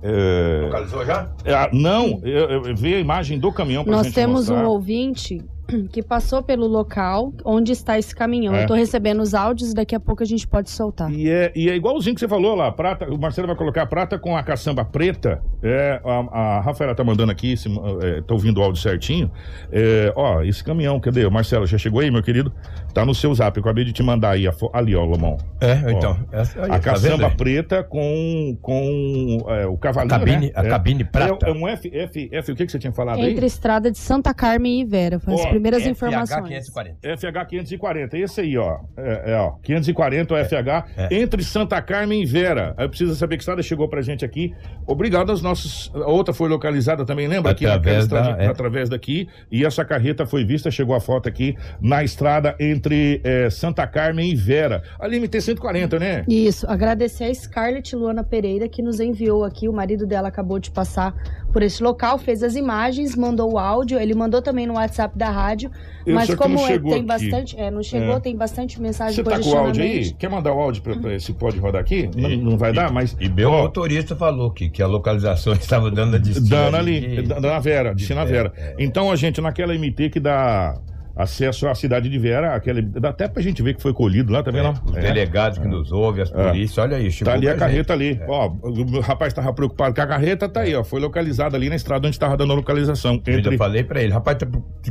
é, Localizou já? é, não, eu, eu vi a imagem do caminhão pra Nós gente temos mostrar. um ouvinte que passou pelo local onde está esse caminhão. É. Eu tô recebendo os áudios e daqui a pouco a gente pode soltar. E é, e é igualzinho que você falou lá, prata, o Marcelo vai colocar prata com a caçamba preta. É, a, a Rafaela tá mandando aqui, se, é, tô ouvindo o áudio certinho. É, ó, esse caminhão, cadê? Marcelo, já chegou aí, meu querido? Tá no seu zap, eu acabei de te mandar aí, a fo- ali, ó, Lomão. É, então. essa aí, a tá caçamba aí? preta com, com é, o A cavalinho, cabine, né? a É. cabine prata. É, é um F, F, F, o que, que você tinha falado aí? Entre a estrada de Santa Carmen e Vera. Foi Ó, primeiras FH informações. 540. FH 540, esse aí, ó. É, é, ó 540 o FH, é. entre Santa Carmen e Vera. Aí precisa saber que estrada chegou pra gente aqui. Obrigado aos nossos. A outra foi localizada também, lembra? Aqui naquela Através da- estradinha- é. através daqui. E essa carreta foi vista, chegou a foto aqui, na estrada entre é, Santa Carmen e Vera. Ali MT 140, né? Isso, agradecer a Scarlett Luana Pereira que nos enviou aqui. O marido dela acabou de passar por esse local, fez as imagens, mandou o áudio. Ele mandou também no WhatsApp da rádio. Eu mas como não é, tem aqui. bastante. É, não chegou, É. tem bastante mensagem Você de tá com o áudio aí? Quer mandar o áudio pra, pra se pode rodar aqui? Não, não vai dar, mas. E meu Ó, motorista falou que, que a localização estava dando a destino. Dando ali, dando na Vera, de destino na Vera, é. Então a gente, naquela MT que dá acesso à cidade de Vera, aquela, dá até pra gente ver que foi colhido lá, tá vendo? Os É. delegados que nos ouvem, as polícias, olha aí, chegou Tá ali a gente. carreta ali. Ó, o rapaz tava preocupado com a carreta, tá aí, ó. Foi localizada ali na estrada onde tava dando a localização. Eu Entre... já falei pra ele, rapaz, tá,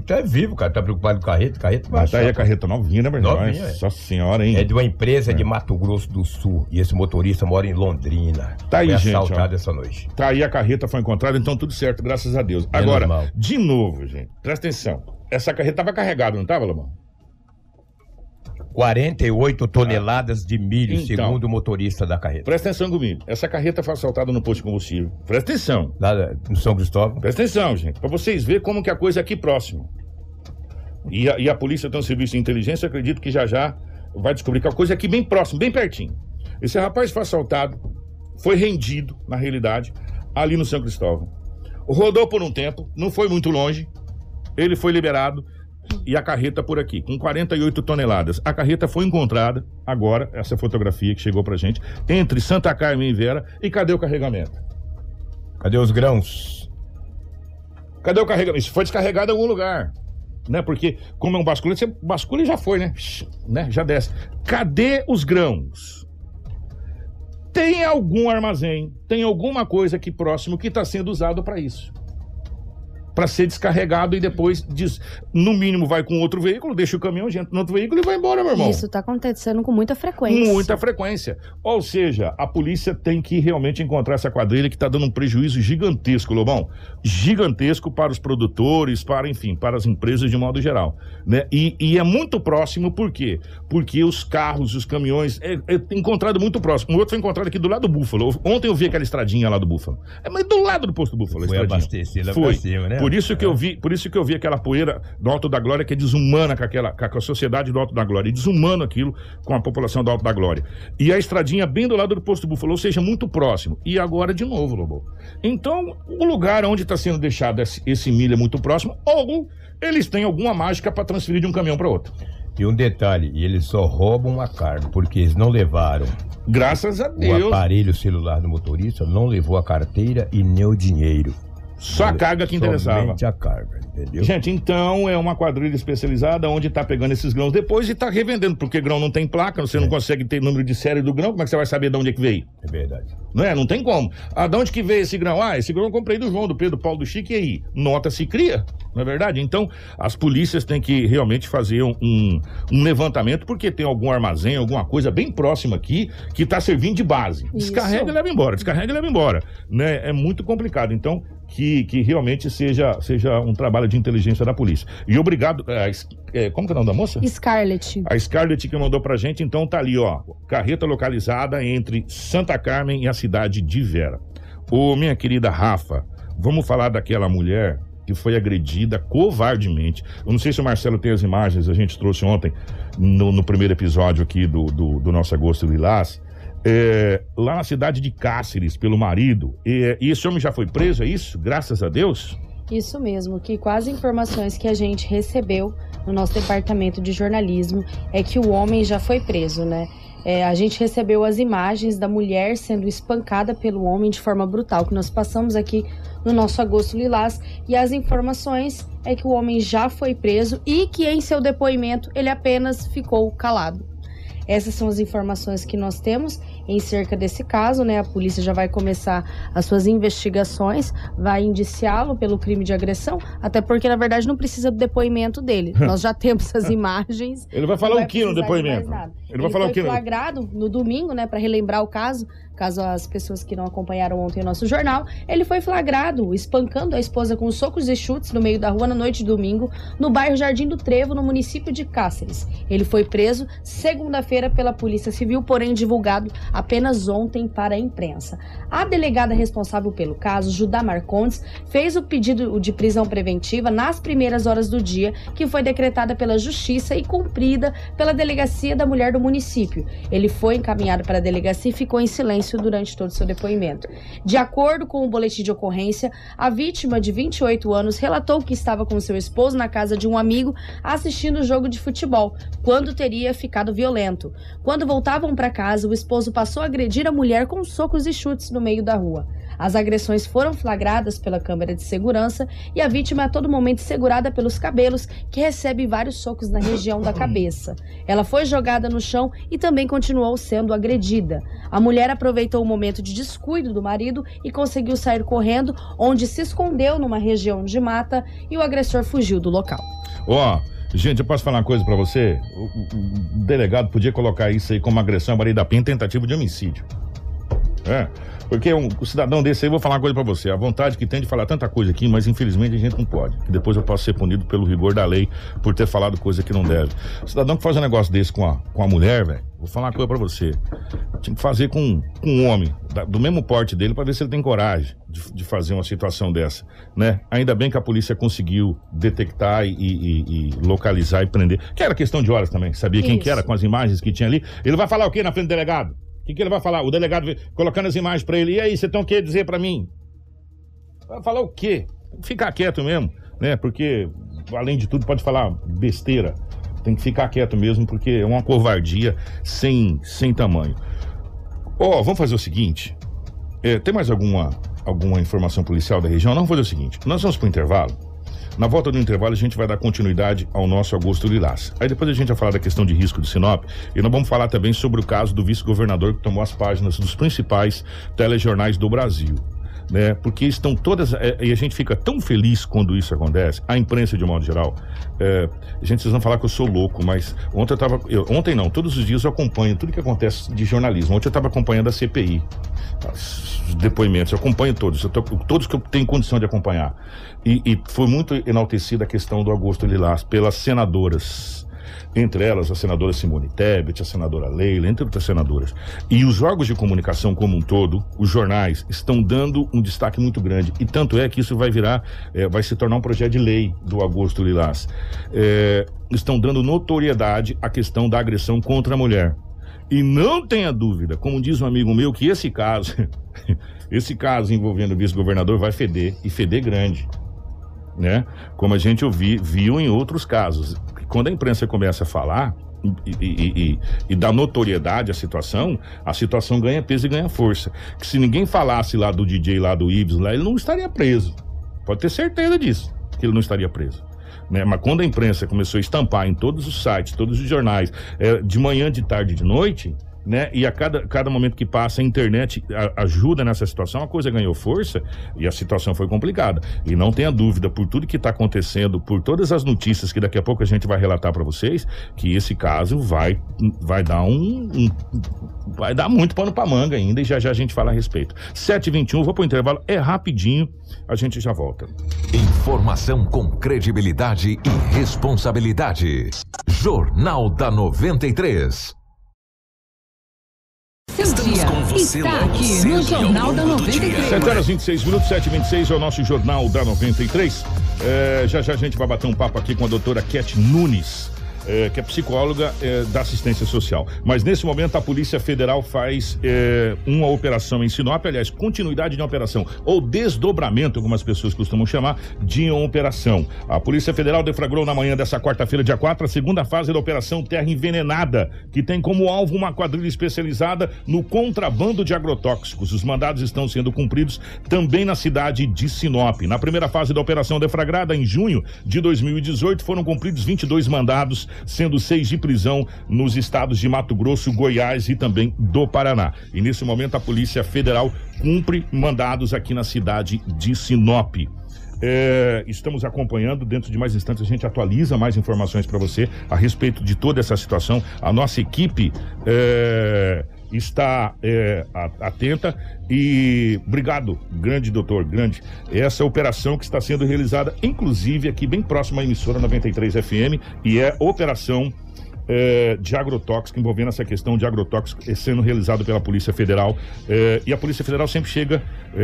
tá é vivo, cara, tá preocupado com carreta, carreta vai tá aí a carreta novinha, né, irmão? Novinha, é. Nossa senhora, hein? É de uma empresa de Mato Grosso do Sul e esse motorista mora em Londrina. Tá aí, Foi gente, ó. assaltado essa noite. Tá aí a carreta foi encontrada, então tudo certo, graças a Deus. Agora, de novo, gente, presta atenção. Essa carreta tava carregada, não tava, Lomão? 48 toneladas de milho, Então. segundo o motorista da carreta. Presta atenção comigo. Essa carreta foi assaltada no posto de combustível. Presta atenção. Lá no São Cristóvão. Presta atenção, gente, pra vocês verem como que a coisa é aqui próximo. E a, e a polícia tem um serviço de inteligência, acredito que já já vai descobrir que a coisa é aqui bem próximo, bem pertinho. Esse rapaz foi assaltado, foi rendido, na realidade, ali no São Cristóvão. Rodou por um tempo, não foi muito longe, ele foi liberado e a carreta por aqui, com 48 toneladas. A carreta foi encontrada, agora, essa fotografia que chegou pra gente, entre Santa Carmen e Vera. E cadê o carregamento? Cadê os grãos? Cadê o carregamento? Isso foi descarregado em algum lugar. Né? Porque, como é um basculante, você bascula e já foi, né? né? Já desce. Cadê os grãos? Tem algum armazém, tem alguma coisa aqui próximo que está sendo usado para isso. Para ser descarregado e depois, diz, no mínimo, vai com outro veículo, deixa o caminhão, entra no outro veículo e vai embora, meu irmão. Isso tá acontecendo com muita frequência. Muita frequência. Ou seja, a polícia tem que realmente encontrar essa quadrilha que está dando um prejuízo gigantesco, Lobão. Gigantesco para os produtores, para, enfim, para as empresas de modo geral. Né? E, e é muito próximo, por quê? Porque os carros, os caminhões, é, é encontrado muito próximo. O outro foi encontrado aqui do lado do Búfalo. Ontem eu vi aquela estradinha lá do Búfalo. É, mas do lado do posto do Búfalo, Foi lá Foi. pra cima, né? Por isso que eu vi, por isso que eu vi aquela poeira do Alto da Glória que é desumana com aquela com a sociedade do Alto da Glória, e desumano aquilo com a população do Alto da Glória. E a estradinha bem do lado do posto Búfalo, ou seja, muito próximo. E agora de novo, Lobo. Então, o lugar onde está sendo deixado esse, esse milho é muito próximo, ou eles têm alguma mágica para transferir de um caminhão para outro. E um detalhe, eles só roubam a carga, porque eles não levaram Graças a o Deus, aparelho celular do motorista, não levou a carteira e nem o dinheiro. Só a carga que interessava. Somente a carga, entendeu? Gente, então é uma quadrilha especializada onde tá pegando esses grãos depois e tá revendendo, porque grão não tem placa, você não consegue ter número de série do grão, como é que você vai saber de onde é que veio? É verdade. Não é? Não tem como. Ah, de onde que veio esse grão? Ah, esse grão eu comprei do João, do Pedro, Paulo, do Chico, e aí? Nota se cria. Não é verdade? Então, as polícias têm que realmente fazer um, um, um levantamento, porque tem algum armazém, alguma coisa bem próxima aqui que está servindo de base. Descarrega e leva embora, descarrega e leva embora. Né? É muito complicado. Então, que, que realmente seja, seja um trabalho de inteligência da polícia. E obrigado. É, como que é o nome da moça? Scarlett. A Scarlett que mandou pra gente, então tá ali, ó. Carreta localizada entre Santa Carmen e a cidade de Vera. Ô, minha querida Rafa, vamos falar daquela mulher que foi agredida covardemente. Eu não sei se o Marcelo tem as imagens, a gente trouxe ontem no, no primeiro episódio aqui do, do, do nosso Agosto Lilás. É, lá na cidade de Cáceres, pelo marido. E, e esse homem já foi preso, é isso? Graças a Deus? Isso mesmo, que as informações que a gente recebeu no nosso departamento de jornalismo é que o homem já foi preso, né? É, a gente recebeu as imagens da mulher sendo espancada pelo homem de forma brutal, que nós passamos aqui no nosso Agosto Lilás, e as informações é que o homem já foi preso e que em seu depoimento ele apenas ficou calado. Essas são as informações que nós temos em cerca desse caso, né? A polícia já vai começar as suas investigações, vai indiciá-lo pelo crime de agressão, até porque na verdade não precisa do depoimento dele. Nós já temos as imagens. Ele vai falar o que no depoimento? Ele, Ele vai falar o que? flagrado no domingo, né, para relembrar o caso, caso as pessoas que não acompanharam ontem o nosso jornal, ele foi flagrado espancando a esposa com socos e chutes no meio da rua na noite de domingo, no bairro Jardim do Trevo, no município de Cáceres. Ele foi preso segunda-feira pela Polícia Civil, porém divulgado apenas ontem para a imprensa. A delegada responsável pelo caso, Judá Marcondes, fez o pedido de prisão preventiva nas primeiras horas do dia, que foi decretada pela Justiça e cumprida pela Delegacia da Mulher do município. Ele foi encaminhado para a delegacia e ficou em durante todo o seu depoimento. De acordo com o boletim de ocorrência, a vítima de 28 anos relatou que estava com seu esposo na casa de um amigo assistindo o jogo de futebol, quando teria ficado violento. Quando voltavam para casa, o esposo passou a agredir a mulher com socos e chutes no meio da rua. As agressões foram flagradas pela câmera de segurança e a vítima é a todo momento segurada pelos cabelos, que recebe vários socos na região da cabeça. Ela foi jogada no chão e também continuou sendo agredida. A mulher aproveitou o momento de descuido do marido e conseguiu sair correndo, onde se escondeu numa região de mata e o agressor fugiu do local. Ó. Oh. Gente, eu posso falar uma coisa para você? O, o, o, delegado podia colocar isso aí como agressão à Maria da Penha, tentativa de homicídio. É. Porque um, um cidadão desse aí, vou falar uma coisa para você. A vontade que tem de falar tanta coisa aqui, mas infelizmente a gente não pode. Que depois eu posso ser punido pelo rigor da lei por ter falado coisa que não deve. O cidadão que faz um negócio desse com a, com a mulher, velho, vou falar uma coisa para você. Tinha que fazer com, com um homem da, do mesmo porte dele para ver se ele tem coragem de, de, fazer uma situação dessa, né? Ainda bem que a polícia conseguiu detectar e, e, e localizar e prender. Que era questão de horas também. Sabia quem que era com as imagens que tinha ali. Ele vai falar o que na frente do delegado? O que, que, ele vai falar? O delegado colocando as imagens para ele. E aí, você tem o que dizer para mim? Vai falar o quê? Ficar quieto mesmo, né? Porque, além de tudo, pode falar besteira. Tem que ficar quieto mesmo, porque é uma covardia sem, sem tamanho. Ó, oh, vamos fazer o seguinte. É, tem mais alguma, alguma informação policial da região? Não, vamos fazer o seguinte. Nós vamos pro intervalo. Na volta do intervalo, a gente vai dar continuidade ao nosso Augusto Lilás. Aí depois a gente vai falar da questão de risco de Sinop e nós vamos falar também sobre o caso do vice-governador que tomou as páginas dos principais telejornais do Brasil. Né? Porque estão todas. É, e a gente fica tão feliz quando isso acontece, a imprensa de modo geral. É, gente, vocês vão falar que eu sou louco, mas ontem eu tava. Eu, ontem não, todos os dias eu acompanho tudo que acontece de jornalismo. Ontem eu estava acompanhando a CPI, os depoimentos, eu acompanho todos, eu tô, todos que eu tenho condição de acompanhar. E, e foi muito enaltecida a questão do Augusto Lilás pelas senadoras entre elas a senadora Simone Tebet, a senadora Leila, entre outras senadoras. E os órgãos de comunicação como um todo, os jornais, estão dando um destaque muito grande. E tanto é que isso vai virar, é, vai se tornar um projeto de lei do Augusto Lilás. É, estão dando notoriedade à questão da agressão contra a mulher. E não tenha dúvida, como diz um amigo meu, que esse caso, esse caso envolvendo o vice-governador vai feder, e feder grande. Né? Como a gente ouvi, viu em outros casos quando a imprensa começa a falar e, e, e, e dá notoriedade à situação, a situação ganha peso e ganha força. Que se ninguém falasse lá do DJ lá do Ibs, lá, ele não estaria preso. Pode ter certeza disso, que ele não estaria preso. Né? Mas quando a imprensa começou a estampar em todos os sites, todos os jornais, é, de manhã, de tarde, de noite, né? E a cada, cada momento que passa a internet a- ajuda nessa situação, a coisa ganhou força e a situação foi complicada. E não tenha dúvida, por tudo que está acontecendo, por todas as notícias que daqui a pouco a gente vai relatar para vocês, que esse caso vai, vai dar um, um- vai dar muito pano para manga ainda e já já a gente fala a respeito. 7h21, vou pro intervalo, é rapidinho, a gente já volta. Informação com credibilidade e responsabilidade. Jornal da 93. Seu dia está aqui no Jornal da 93. 7 horas 26 minutos, 7 h 26 é o nosso Jornal da 93. É, já já a gente vai bater um papo aqui com a doutora Cat Nunes. É, que é psicóloga é, da assistência social. Mas nesse momento a Polícia Federal faz é, uma operação em Sinop, aliás, continuidade de uma operação, ou desdobramento, algumas pessoas costumam chamar, de uma operação. A Polícia Federal deflagrou na manhã dessa quarta-feira, dia 4, a segunda fase da Operação Terra Envenenada, que tem como alvo uma quadrilha especializada no contrabando de agrotóxicos. Os mandados estão sendo cumpridos também na cidade de Sinop. Na primeira fase da operação deflagrada, em junho de 2018, foram cumpridos 22 mandados, sendo seis de prisão nos estados de Mato Grosso, Goiás e também do Paraná. E nesse momento a Polícia Federal cumpre mandados aqui na cidade de Sinop. É, estamos acompanhando, dentro de mais instantes a gente atualiza mais informações para você a respeito de toda essa situação. A nossa equipe é, está é, atenta e obrigado, grande doutor, grande. Essa operação que está sendo realizada, inclusive aqui bem próximo à emissora 93 FM, e é operação é, de agrotóxico, envolvendo essa questão de agrotóxico é, sendo realizado pela Polícia Federal. É, e a Polícia Federal sempre chega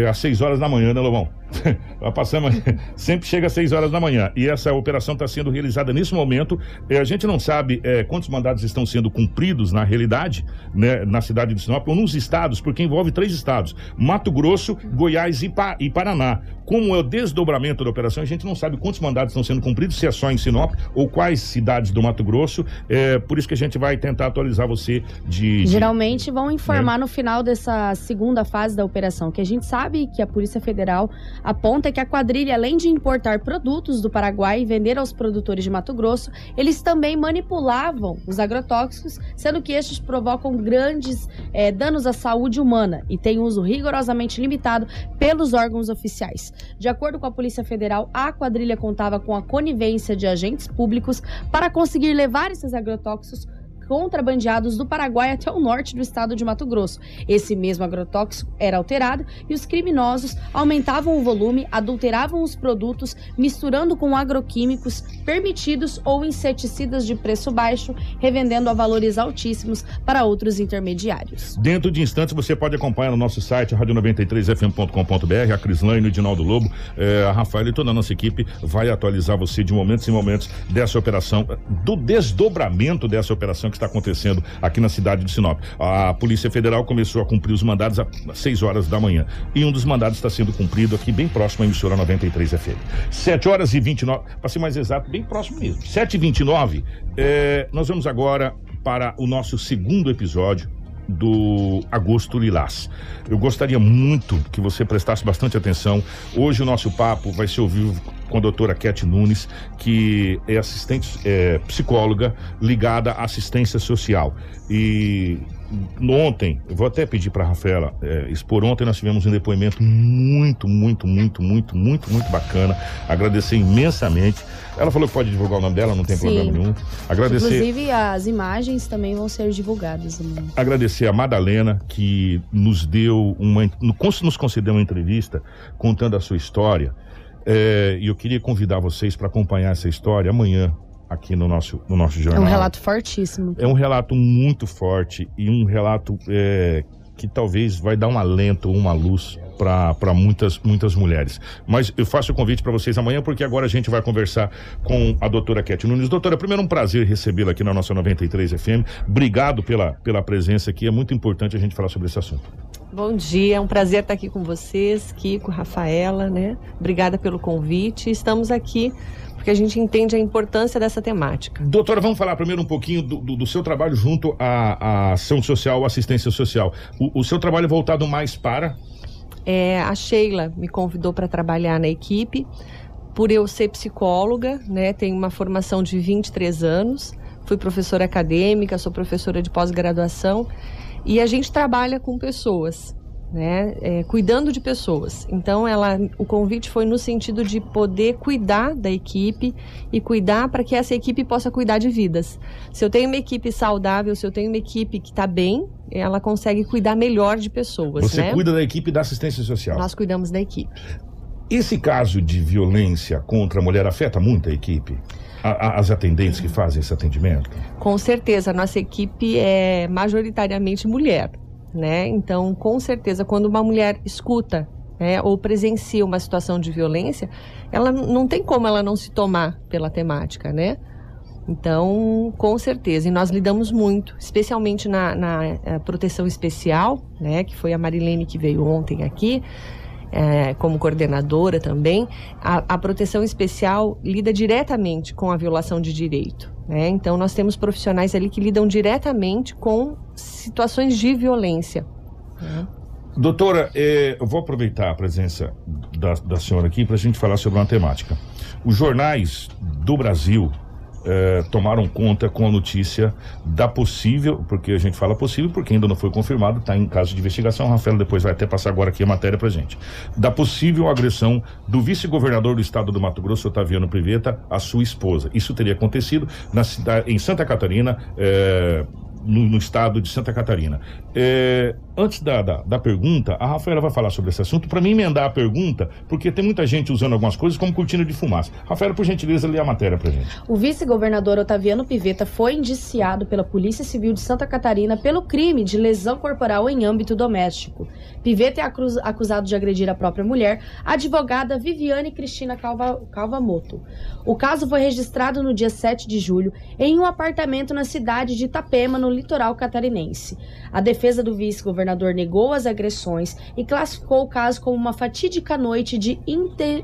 às 6 horas da manhã, né, Lobão? Passamos, sempre chega às 6 horas da manhã. E essa operação está sendo realizada nesse momento. A gente não sabe quantos mandados estão sendo cumpridos na realidade, né, na cidade de Sinop, ou nos estados, porque envolve três estados: Mato Grosso, Goiás e, Pa- e Paraná. Como é o desdobramento da operação, a gente não sabe quantos mandados estão sendo cumpridos, se é só em Sinop ou quais cidades do Mato Grosso. É por isso que a gente vai tentar atualizar você de. de- Geralmente vão informar no final dessa segunda fase da operação, que a gente sabe que a Polícia Federal aponta que a quadrilha, além de importar produtos do Paraguai e vender aos produtores de Mato Grosso, eles também manipulavam os agrotóxicos, sendo que estes provocam grandes eh, danos à saúde humana e têm uso rigorosamente limitado pelos órgãos oficiais. De acordo com a Polícia Federal, a quadrilha contava com a conivência de agentes públicos para conseguir levar esses agrotóxicos contrabandeados do Paraguai até o norte do estado de Mato Grosso. Esse mesmo agrotóxico era alterado e os criminosos aumentavam o volume, adulteravam os produtos, misturando com agroquímicos permitidos ou inseticidas de preço baixo, revendendo a valores altíssimos para outros intermediários. Dentro de instantes você pode acompanhar no nosso site, radio93fm.com.br, a Crislane, o Edinaldo Lobo, eh, a Rafael e toda a nossa equipe vai atualizar você de momentos em momentos dessa operação, do desdobramento dessa operação que está acontecendo aqui na cidade de Sinop. A Polícia Federal começou a cumprir os mandados às 6 horas da manhã. E um dos mandados está sendo cumprido aqui bem próximo à emissora 93 FM. 7 horas e 29, para ser mais exato, bem próximo mesmo. 7 e 29 eh, nós vamos agora para o nosso segundo episódio do Agosto Lilás. Eu gostaria muito que você prestasse bastante atenção. Hoje o nosso papo vai ser ao vivo com a doutora Cat Nunes, que é assistente é, psicóloga ligada à assistência social. E ontem, eu vou até pedir para a Rafaela é, expor, ontem nós tivemos um depoimento muito, muito, muito, muito, muito, muito bacana. Agradecer imensamente. Ela falou que pode divulgar o nome dela, não tem Sim. problema nenhum. Agradecer Inclusive, as imagens também vão ser divulgadas. amanhã. agradecer a Madalena que nos deu uma nos nos concedeu uma entrevista contando a sua história É, e eu queria convidar vocês para acompanhar essa história amanhã aqui no nosso no nosso É jornal um relato fortíssimo. é um relato muito forte e um relato é, que talvez vai dar um alento, uma luz para muitas muitas mulheres. Mas eu faço o convite para vocês amanhã porque agora a gente vai conversar com a doutora Cat Nunes. Doutora, primeiro um prazer recebê-la aqui na nossa 93 FM. Obrigado pela, pela presença aqui. É muito importante a gente falar sobre esse assunto. Bom dia, é um prazer estar aqui com vocês, Kiko, Rafaela, né? Obrigada pelo convite. Estamos aqui porque a gente entende a importância dessa temática. Doutora, vamos falar primeiro um pouquinho do, do- do seu trabalho junto à, à ação social, assistência social. O, o seu trabalho é voltado mais para É, a Sheila me convidou para trabalhar na equipe, por eu ser psicóloga, né? Tenho uma formação de 23 anos, fui professora acadêmica, sou professora de pós-graduação e a gente trabalha com pessoas né, é, cuidando de pessoas. Então, ela, o convite foi no sentido de poder cuidar da equipe e cuidar para que essa equipe possa cuidar de vidas. Se eu tenho uma equipe saudável, se eu tenho uma equipe que está bem, ela consegue cuidar melhor de pessoas. Você né? cuida da equipe da assistência social. Nós cuidamos da equipe. Esse caso de violência contra a mulher afeta muito a equipe? As atendentes que fazem esse atendimento? Com certeza, nossa equipe é majoritariamente mulher né? Então, com certeza, quando uma mulher escuta né, ou presencia uma situação de violência, ela não tem como ela não se tomar pela temática, né? Então, com certeza, e nós lidamos muito, especialmente na, na eh, proteção especial, né, que foi a Marilene que veio ontem aqui, é, como coordenadora também, a, a, proteção especial lida diretamente com a violação de direito. Né? Então, nós temos profissionais ali que lidam diretamente com situações de violência. Né? Doutora, é, eu vou aproveitar a presença da, da senhora aqui para a gente falar sobre uma temática. Os jornais do Brasil é, tomaram conta com a notícia da possível, porque a gente fala possível porque ainda não foi confirmado, está em caso de investigação. O Rafael depois vai até passar agora aqui a matéria para gente. Da possível agressão do vice-governador do estado do Mato Grosso, Otaviano Priveta, à sua esposa. Isso teria acontecido na cidade, em Santa Catarina. É, no, no, estado de Santa Catarina. É, antes da, da, da, pergunta, a Rafaela vai falar sobre esse assunto. Para mim emendar a pergunta, porque tem muita gente usando algumas coisas como cortina de fumaça. Rafaela, por gentileza, lê a matéria para gente. O vice-governador Otaviano Piveta foi indiciado pela Polícia Civil de Santa Catarina pelo crime de lesão corporal em âmbito doméstico. Piveta é acusado de agredir a própria mulher, a advogada Viviane Cristina Calva, Calvamoto. O caso foi registrado no dia 7 de julho em um apartamento na cidade de Itapema, no litoral catarinense. A defesa do vice-governador negou as agressões e classificou o caso como uma fatídica noite de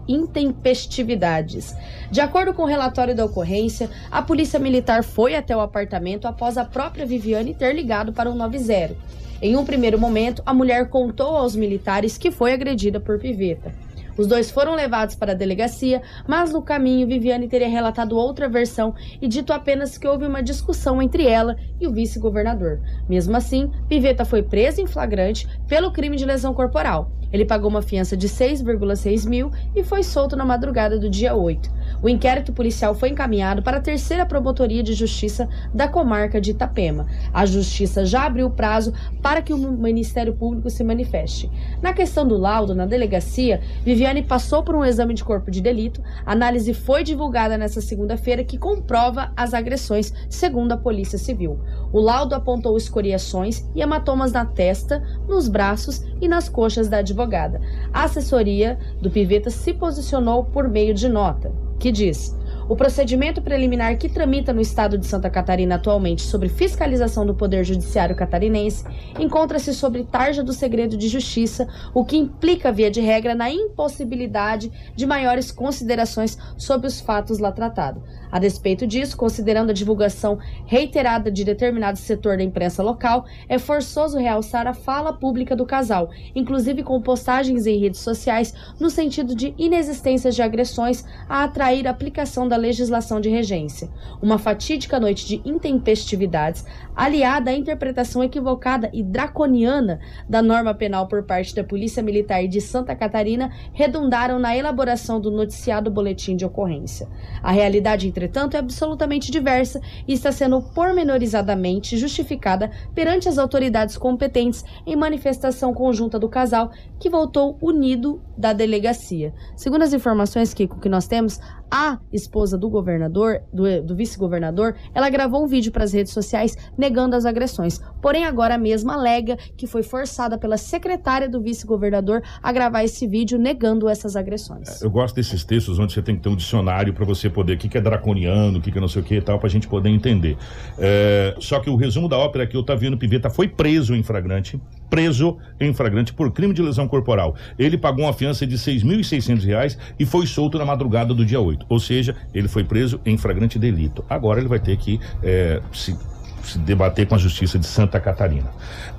intempestividades. De acordo com o relatório da ocorrência, a polícia militar foi até o apartamento após a própria Viviane ter ligado para o 90. Em um primeiro momento, a mulher contou aos militares que foi agredida por Piveta. Os dois foram levados para a delegacia, mas no caminho Viviane teria relatado outra versão e dito apenas que houve uma discussão entre ela e o vice-governador. Mesmo assim, Piveta foi preso em flagrante pelo crime de lesão corporal. Ele pagou uma fiança de 6,6 mil e foi solto na madrugada do dia 8. O inquérito policial foi encaminhado para a terceira promotoria de justiça da comarca de Itapema. A justiça já abriu prazo para que o Ministério Público se manifeste. Na questão do laudo, na delegacia, Viviane passou por um exame de corpo de delito. A análise foi divulgada nesta segunda-feira que comprova as agressões, segundo a Polícia Civil. O laudo apontou escoriações e hematomas na testa, nos braços e nas coxas da advogada advogada. A assessoria do Piveta se posicionou por meio de nota, que diz: o procedimento preliminar que tramita no estado de Santa Catarina atualmente sobre fiscalização do Poder Judiciário catarinense encontra-se sobre tarja do segredo de justiça, o que implica, via de regra, na impossibilidade de maiores considerações sobre os fatos lá tratados. A despeito disso, considerando a divulgação reiterada de determinado setor da imprensa local, é forçoso realçar a fala pública do casal, inclusive com postagens em redes sociais, no sentido de inexistências de agressões a atrair a aplicação da legislação de regência. Uma fatídica noite de intempestividades, aliada à interpretação equivocada e draconiana da norma penal por parte da Polícia Militar de Santa Catarina, redundaram na elaboração do noticiado boletim de ocorrência. A realidade entre entretanto, é absolutamente diversa e está sendo pormenorizadamente justificada perante as autoridades competentes em manifestação conjunta do casal, que voltou unido da delegacia. Segundo as informações, Kiko, que nós temos, a esposa do governador, do, do vice-governador, ela gravou um vídeo para as redes sociais negando as agressões. Porém, agora a mesma alega que foi forçada pela secretária do vice-governador a gravar esse vídeo negando essas agressões. Eu gosto desses textos onde você tem que ter um dicionário para você poder, o que, que é draconiano, o que, que é não sei o que e tal, para a gente poder entender. É, só que o resumo da ópera é que o Otaviano Piveta foi preso em flagrante, preso em flagrante por crime de lesão corporal. Ele pagou uma fiança de R$ 6.600 e foi solto na madrugada do dia 8. Ou seja, ele foi preso em flagrante delito. Agora ele vai ter que é, se, se, debater com a Justiça de Santa Catarina.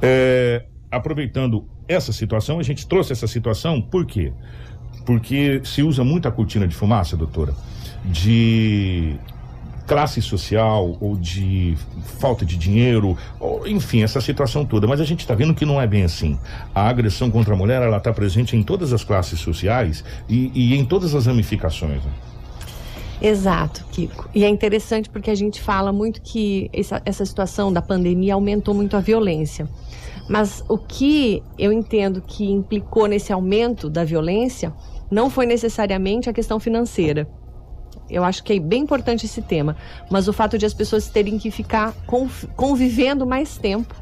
É, aproveitando essa situação, a gente trouxe essa situação por quê? Porque se usa muito a cortina de fumaça, doutora, de classe social ou de falta de dinheiro, ou, enfim, essa situação toda. Mas a gente está vendo que não é bem assim. A agressão contra a mulher ela está presente em todas as classes sociais e, e em todas as ramificações. Né? Exato, Kiko. E é interessante porque a gente fala muito que essa, essa situação da pandemia aumentou muito a violência. Mas o que eu entendo que implicou nesse aumento da violência não foi necessariamente a questão financeira. Eu acho que é bem importante esse tema. Mas o fato de as pessoas terem que ficar convivendo mais tempo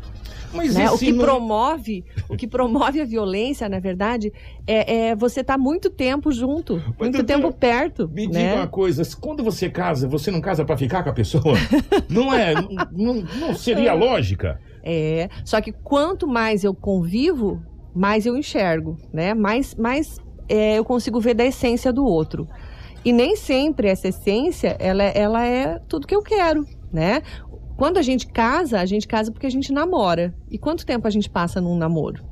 mas né? O que não... promove, o que promove a violência, na verdade, é, é você estar tá muito tempo junto, Mas, muito tempo perto. Me né? diga uma coisa, quando você casa, você não casa para ficar com a pessoa? não é? Não, não seria lógica? É. Só que quanto mais eu convivo, mais eu enxergo, né? Mais, mais é, eu consigo ver da essência do outro. E nem sempre essa essência, ela, ela é tudo que eu quero, né? Quando a gente casa, a gente casa porque a gente namora. E quanto tempo a gente passa num namoro?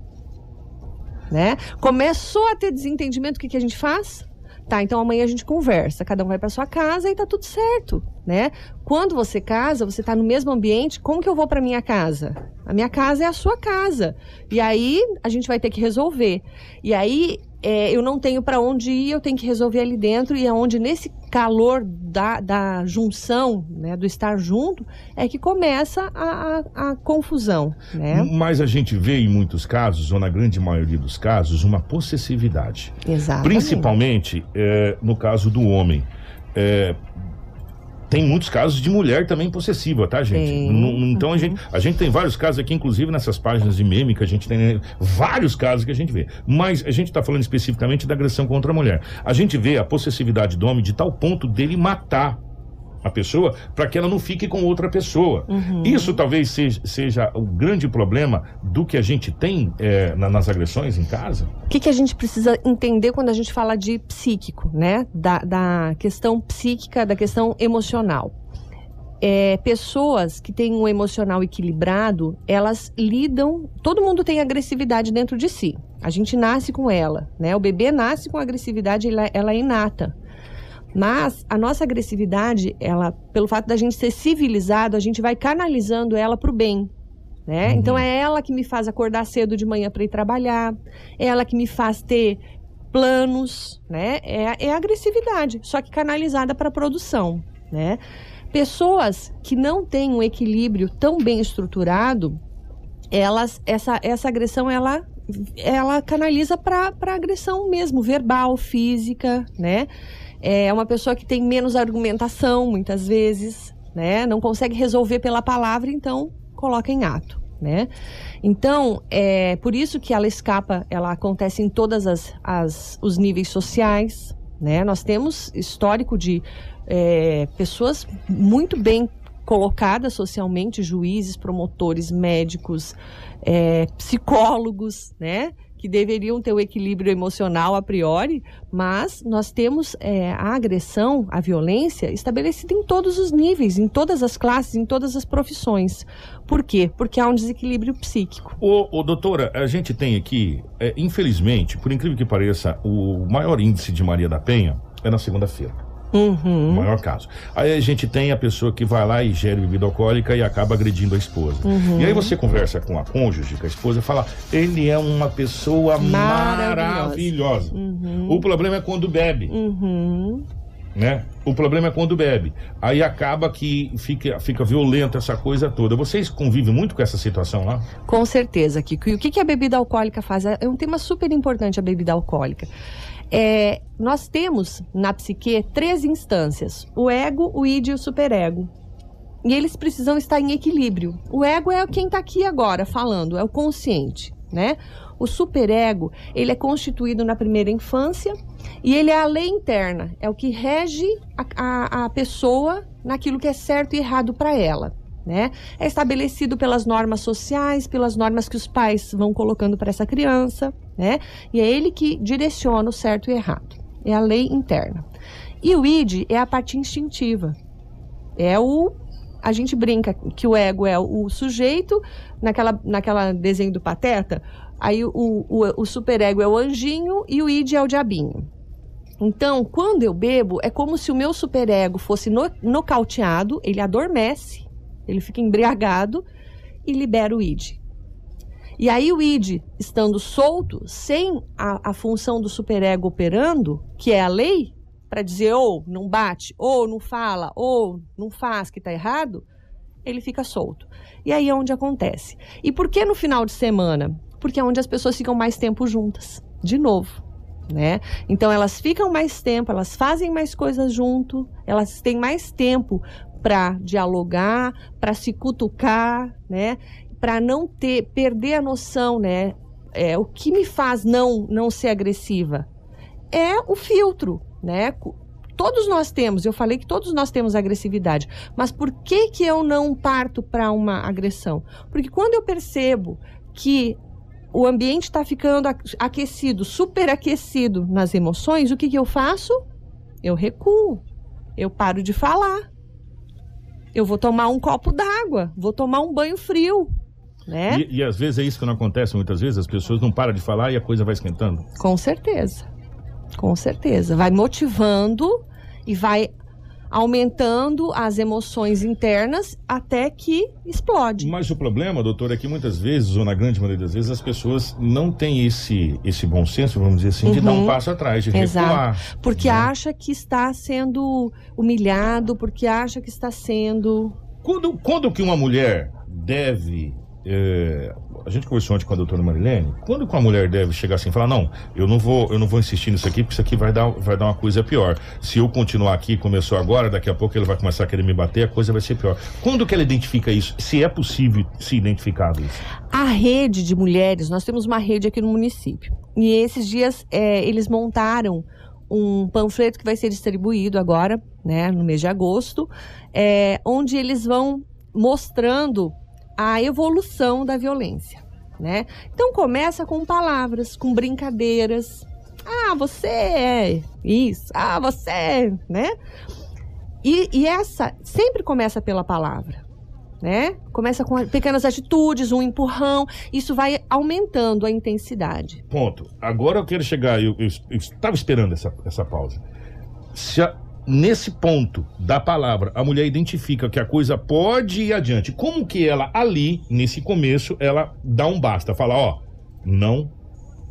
Né? Começou a ter desentendimento, o que, que a gente faz? Tá, então amanhã a gente conversa, cada um vai para sua casa e tá tudo certo, né? Quando você casa, você tá no mesmo ambiente, como que eu vou para minha casa? A minha casa é a sua casa. E aí a gente vai ter que resolver. E aí é, eu não tenho para onde ir, eu tenho que resolver ali dentro, e é onde nesse calor da, da junção, né, do estar junto, é que começa a, a, a confusão. Né? Mas a gente vê em muitos casos, ou na grande maioria dos casos, uma possessividade. Exatamente. Principalmente é, no caso do homem. É, tem muitos casos de mulher também possessiva, tá, gente? então a gente, a gente tem vários casos aqui, inclusive nessas páginas de meme que a gente tem né, vários casos que a gente vê. Mas a gente está falando especificamente da agressão contra a mulher. A gente vê a possessividade do homem de tal ponto dele matar a pessoa para que ela não fique com outra pessoa. Uhum. Isso talvez seja, seja, o grande problema do que a gente tem é, na, nas agressões em casa. O que, que a gente precisa entender quando a gente fala de psíquico, né? Da, da questão psíquica, da questão emocional. É, pessoas que têm um emocional equilibrado, elas lidam. Todo mundo tem agressividade dentro de si. A gente nasce com ela, né? O bebê nasce com agressividade, ela, ela é inata. Mas a nossa agressividade, ela, pelo fato da gente ser civilizado, a gente vai canalizando ela para o bem. Né? Uhum. Então é ela que me faz acordar cedo de manhã para ir trabalhar, é ela que me faz ter planos, né? É, é agressividade, só que canalizada para a produção, né? Pessoas que não têm um equilíbrio tão bem estruturado, elas essa, essa agressão ela ela canaliza para agressão mesmo, verbal, física, né? É uma pessoa que tem menos argumentação, muitas vezes, né? Não consegue resolver pela palavra, então coloca em ato, né? Então, é por isso que ela escapa, ela acontece em todas as, as os níveis sociais, né? Nós temos histórico de é, pessoas muito bem colocadas socialmente, juízes, promotores, médicos, é, psicólogos, né? Que deveriam ter o equilíbrio emocional a priori, mas nós temos é, a agressão, a violência estabelecida em todos os níveis, em todas as classes, em todas as profissões. Por quê? Porque há um desequilíbrio psíquico. Ô, ô doutora, a gente tem aqui, é, infelizmente, por incrível que pareça, o maior índice de Maria da Penha é na segunda-feira. Uhum. O maior caso. Aí a gente tem a pessoa que vai lá e gere bebida alcoólica e acaba agredindo a esposa. Uhum. E aí você conversa com a cônjuge, com a esposa, e fala: ele é uma pessoa maravilhosa. Uhum. O problema é quando bebe. Uhum. Né? O problema é quando bebe. Aí acaba que fica, fica violenta essa coisa toda. Vocês convivem muito com essa situação lá? Com certeza, Kiko. E o que, que a bebida alcoólica faz? É um tema super importante a bebida alcoólica. É, nós temos na psique três instâncias: o ego, o id e o superego. E eles precisam estar em equilíbrio. O ego é quem está aqui agora falando, é o consciente, né? O superego, ele é constituído na primeira infância e ele é a lei interna, é o que rege a, a, a pessoa naquilo que é certo e errado para ela. Né? É estabelecido pelas normas sociais, pelas normas que os pais vão colocando para essa criança, né? E é ele que direciona o certo e errado. É a lei interna. E o id é a parte instintiva. É o a gente brinca que o ego é o sujeito naquela naquela desenho do pateta, aí o, o, o superego é o anjinho e o id é o diabinho. Então, quando eu bebo, é como se o meu superego fosse no, nocauteado, ele adormece, ele fica embriagado e libera o id. E aí o id, estando solto, sem a, a função do superego operando, que é a lei, para dizer ou não bate, ou não fala, ou não faz que está errado, ele fica solto. E aí é onde acontece. E por que no final de semana? Porque é onde as pessoas ficam mais tempo juntas. De novo. Né? Então elas ficam mais tempo, elas fazem mais coisas junto, elas têm mais tempo para dialogar, para se cutucar, né? Para não ter perder a noção, né? É, o que me faz não não ser agressiva é o filtro, né? Todos nós temos, eu falei que todos nós temos agressividade, mas por que que eu não parto para uma agressão? Porque quando eu percebo que o ambiente está ficando aquecido, superaquecido nas emoções, o que, que eu faço? Eu recuo. Eu paro de falar. Eu vou tomar um copo d'água, vou tomar um banho frio. Né? E, e às vezes é isso que não acontece muitas vezes, as pessoas não param de falar e a coisa vai esquentando. Com certeza. Com certeza. Vai motivando e vai aumentando as emoções internas até que explode. Mas o problema, doutor, é que muitas vezes, ou na grande maioria das vezes, as pessoas não têm esse, esse bom senso, vamos dizer assim, uhum. de dar um uhum. passo atrás, de Exato. recuar. Porque né? acha que está sendo humilhado, porque acha que está sendo... Quando, quando que uma mulher deve é, a gente conversou ontem com a doutora Marilene, quando uma mulher deve chegar assim e falar, não, eu não vou, eu não vou insistir nisso aqui, porque isso aqui vai dar, vai dar uma coisa pior. Se eu continuar aqui, começou agora, daqui a pouco ele vai começar a querer me bater, a coisa vai ser pior. Quando que ela identifica isso? Se é possível se identificar isso? A rede de mulheres, nós temos uma rede aqui no município. E esses dias é, eles montaram um panfleto que vai ser distribuído agora, né, no mês de agosto, é, onde eles vão mostrando a evolução da violência, né? Então começa com palavras, com brincadeiras. Ah, você é isso. Ah, você é, né? E, e essa sempre começa pela palavra, né? Começa com pequenas atitudes, um empurrão. Isso vai aumentando a intensidade. Ponto. Agora eu quero chegar. Eu, estava esperando essa, essa pausa. Se a, nesse ponto da palavra, a mulher identifica que a coisa pode ir adiante. Como que ela ali, nesse começo, ela dá um basta, fala, ó, não,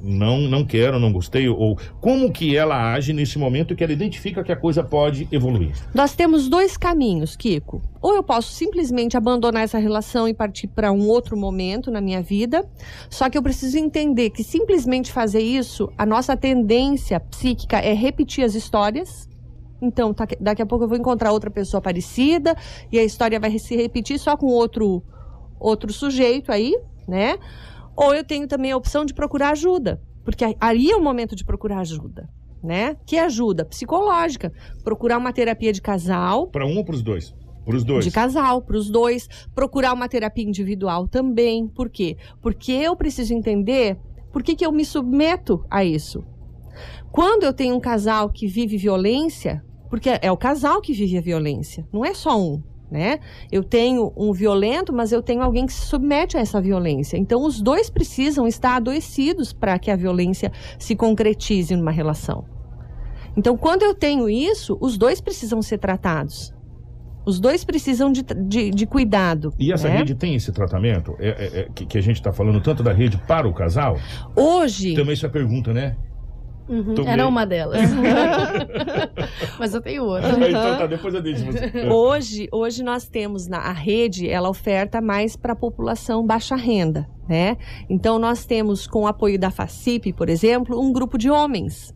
não, não quero, não gostei, ou como que ela age nesse momento que ela identifica que a coisa pode evoluir? Nós temos dois caminhos, Kiko. Ou eu posso simplesmente abandonar essa relação e partir para um outro momento na minha vida. Só que eu preciso entender que simplesmente fazer isso, a nossa tendência psíquica é repetir as histórias então, tá, daqui a pouco eu vou encontrar outra pessoa parecida e a história vai se repetir só com outro, outro sujeito aí, né? Ou eu tenho também a opção de procurar ajuda, porque aí é o momento de procurar ajuda, né? Que ajuda psicológica, procurar uma terapia de casal. Para um ou para os dois? Para os dois. De casal, para os dois. Procurar uma terapia individual também. Por quê? Porque eu preciso entender por que, que eu me submeto a isso. Quando eu tenho um casal que vive violência, porque é o casal que vive a violência, não é só um. Né? Eu tenho um violento, mas eu tenho alguém que se submete a essa violência. Então, os dois precisam estar adoecidos para que a violência se concretize numa relação. Então, quando eu tenho isso, os dois precisam ser tratados. Os dois precisam de, de, de cuidado. E essa né? rede tem esse tratamento? É, é, é que, que, a gente está falando tanto da rede para o casal? Hoje. Também isso é pergunta, né? Uhum, era uma delas. Mas eu tenho outra. Uhum. Então tá, depois eu deixo você. Hoje, hoje nós temos na a rede, ela oferta mais para a população baixa renda, né? Então nós temos com o apoio da FACIP, por exemplo, um grupo de homens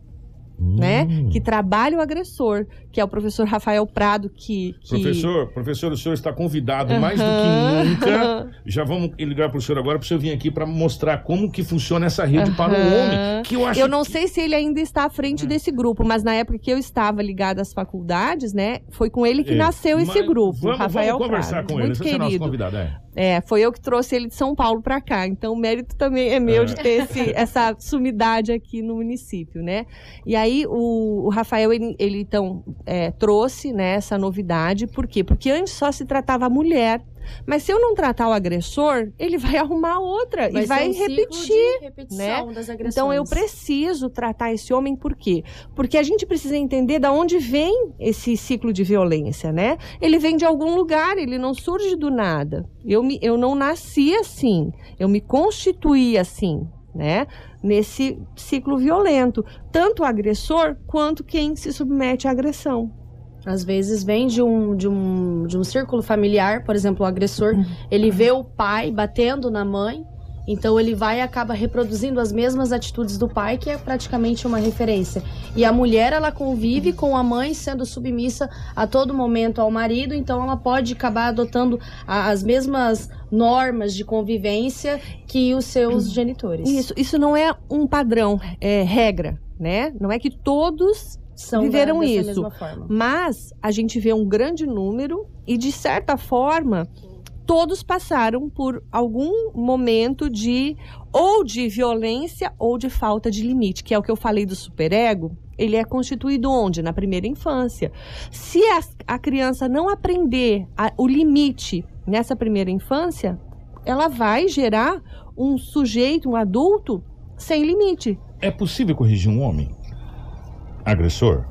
né? Hum. Que trabalha o agressor, que é o professor Rafael Prado, que. que... Professor, professor, o senhor está convidado uhum. mais do que nunca. Já vamos ligar para o senhor agora para o senhor vir aqui para mostrar como que funciona essa rede uhum. para o homem. Que eu, acho eu não que... sei se ele ainda está à frente desse grupo, mas na época que eu estava ligada às faculdades, né? Foi com ele que é. nasceu esse grupo, vamos, Rafael vamos conversar Prado. com ele, Muito você querido. é nosso convidado, é. É, foi eu que trouxe ele de São Paulo para cá. Então, o mérito também é meu é. de ter esse, essa sumidade aqui no município, né? E aí, o, o Rafael, ele, ele então, é, trouxe né, essa novidade. Por quê? Porque antes só se tratava a mulher Mas se eu não tratar o agressor, ele vai arrumar outra e vai um repetir. né? Então eu preciso tratar esse homem por quê? Porque a gente precisa entender da onde vem esse ciclo de violência, né? Ele vem de algum lugar, ele não surge do nada. Eu, me, eu não nasci assim, eu me constituí assim, né? Nesse ciclo violento, tanto o agressor quanto quem se submete à agressão. Às vezes vem de um, de um, de um círculo familiar, por exemplo, o agressor, ele vê o pai batendo na mãe, então ele vai e acaba reproduzindo as mesmas atitudes do pai, que é praticamente uma referência. E a mulher, ela convive com a mãe sendo submissa a todo momento ao marido, então ela pode acabar adotando as mesmas normas de convivência que os seus genitores. Isso, isso não é um padrão, é regra, né? Não é que todos São viveram da, isso. mesma forma. Mas a gente vê um grande número e, de certa forma, todos passaram por algum momento de ou de violência ou de falta de limite, que é o que eu falei do superego. Ele é constituído onde? Na primeira infância. Se a, a criança não aprender a- o limite nessa primeira infância, ela vai gerar um sujeito, um adulto, sem limite. É possível corrigir um homem? Agressor?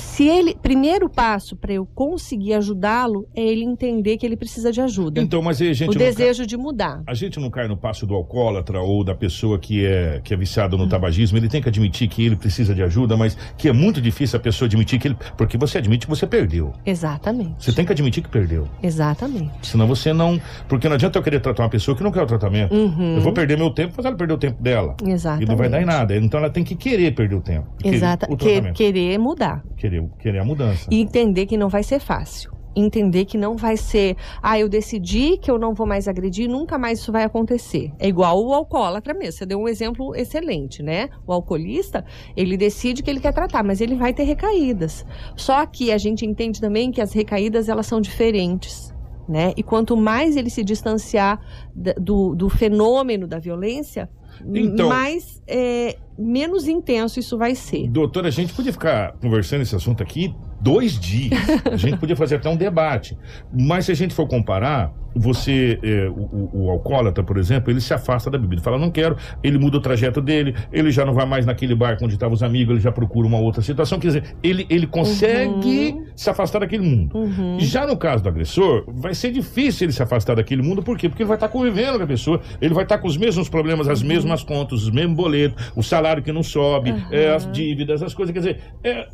Se ele, primeiro passo para eu conseguir ajudá-lo é ele entender que ele precisa de ajuda. Então, mas aí a gente o não cai- desejo de mudar. A gente não cai no passo do alcoólatra ou da pessoa que é, que é viciada no tabagismo. Ele tem que admitir que ele precisa de ajuda, mas que é muito difícil a pessoa admitir que ele. Porque você admite que você perdeu. Exatamente. Você tem que admitir que perdeu. Exatamente. Senão você não. Porque não adianta eu querer tratar uma pessoa que não quer o tratamento. Uhum. Eu vou perder meu tempo, fazer ela perder o tempo dela. Exatamente. E não vai dar em nada. Então ela tem que querer perder o tempo. Querer Exata. O Que- querer mudar. Querer, querer a mudança. E entender que não vai ser fácil. Entender que não vai ser, ah, eu decidi que eu não vou mais agredir, nunca mais isso vai acontecer. É igual o alcoólatra mesmo. Você deu um exemplo excelente, né? O alcoolista, ele decide que ele quer tratar, mas ele vai ter recaídas. Só que a gente entende também que as recaídas elas são diferentes. Né? E quanto mais ele se distanciar do, do fenômeno da violência, Então- mais é, menos intenso isso vai ser. Doutora, a gente podia ficar conversando esse assunto aqui dois dias. A gente podia fazer até um debate. Mas se a gente for comparar, você, é, o, o- alcoólatra, por exemplo, ele se afasta da bebida. Fala, não quero, ele muda o trajeto dele, ele já não vai mais naquele bar onde estavam os amigos, ele já procura uma outra situação. Quer dizer, ele, ele consegue se afastar daquele mundo. Uhum. Já no caso do agressor, vai ser difícil ele se afastar daquele mundo, por quê? Porque ele vai estar convivendo com a pessoa, ele vai estar com os mesmos problemas, as mesmas contas, os mesmos boletos, o salário que não sobe, é, as dívidas, as coisas. Quer dizer, é,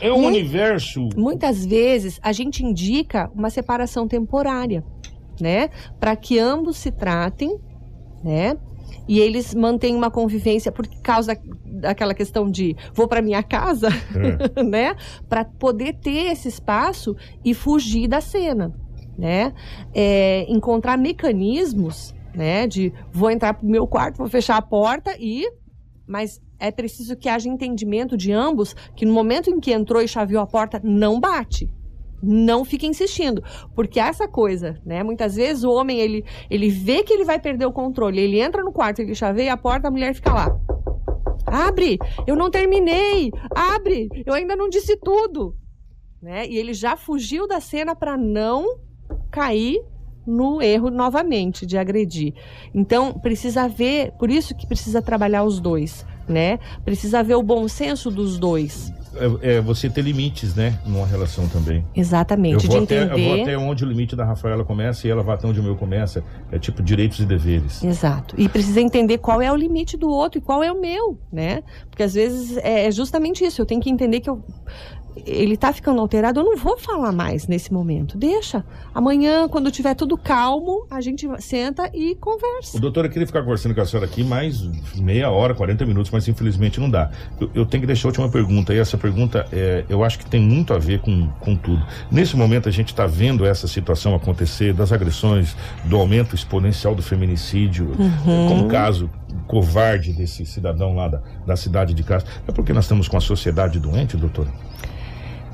é, um Muito- universo. Muitas vezes a gente indica uma separação temporária, né? Para que ambos se tratem, né? E eles mantenham uma convivência por causa daquela questão de vou para minha casa, É. né? Para poder ter esse espaço e fugir da cena, né? É, encontrar mecanismos, né? De vou entrar pro meu quarto, vou fechar a porta e mas é preciso que haja entendimento de ambos que no momento em que entrou e chaveou a porta, não bate. Não fica insistindo, porque essa coisa, né? Muitas vezes o homem ele, ele vê que ele vai perder o controle, ele entra no quarto, ele chaveia a porta, a mulher fica lá. Abre, eu não terminei. Abre, eu ainda não disse tudo, né? E ele já fugiu da cena para não cair no erro novamente de agredir. Então, precisa ver, por isso que precisa trabalhar os dois, né? Precisa ver o bom senso dos dois. É, é você ter limites, né? Numa relação também. Eu Exatamente, vou, de até, entender. eu vou até onde o limite da Rafaela começa e ela vai até onde o meu começa. É tipo direitos e deveres. Exato. E precisa entender qual é o limite do outro e qual é o meu, né? Porque às vezes é é justamente isso. Eu tenho que entender que eu- ele tá ficando alterado, eu não vou falar mais nesse momento. Deixa. Amanhã, quando tiver tudo calmo, a gente senta e O conversa. doutor, eu queria ficar conversando com a senhora aqui mais meia hora, 40 minutos, mas infelizmente não dá. Eu, eu tenho que deixar a última pergunta, e essa pergunta é, eu acho que tem muito a ver com, com tudo. Nesse momento, a gente está vendo essa situação acontecer, das agressões, do aumento exponencial do feminicídio, como o caso covarde desse cidadão lá da, da cidade de Castro. É porque nós estamos com a sociedade doente, doutor?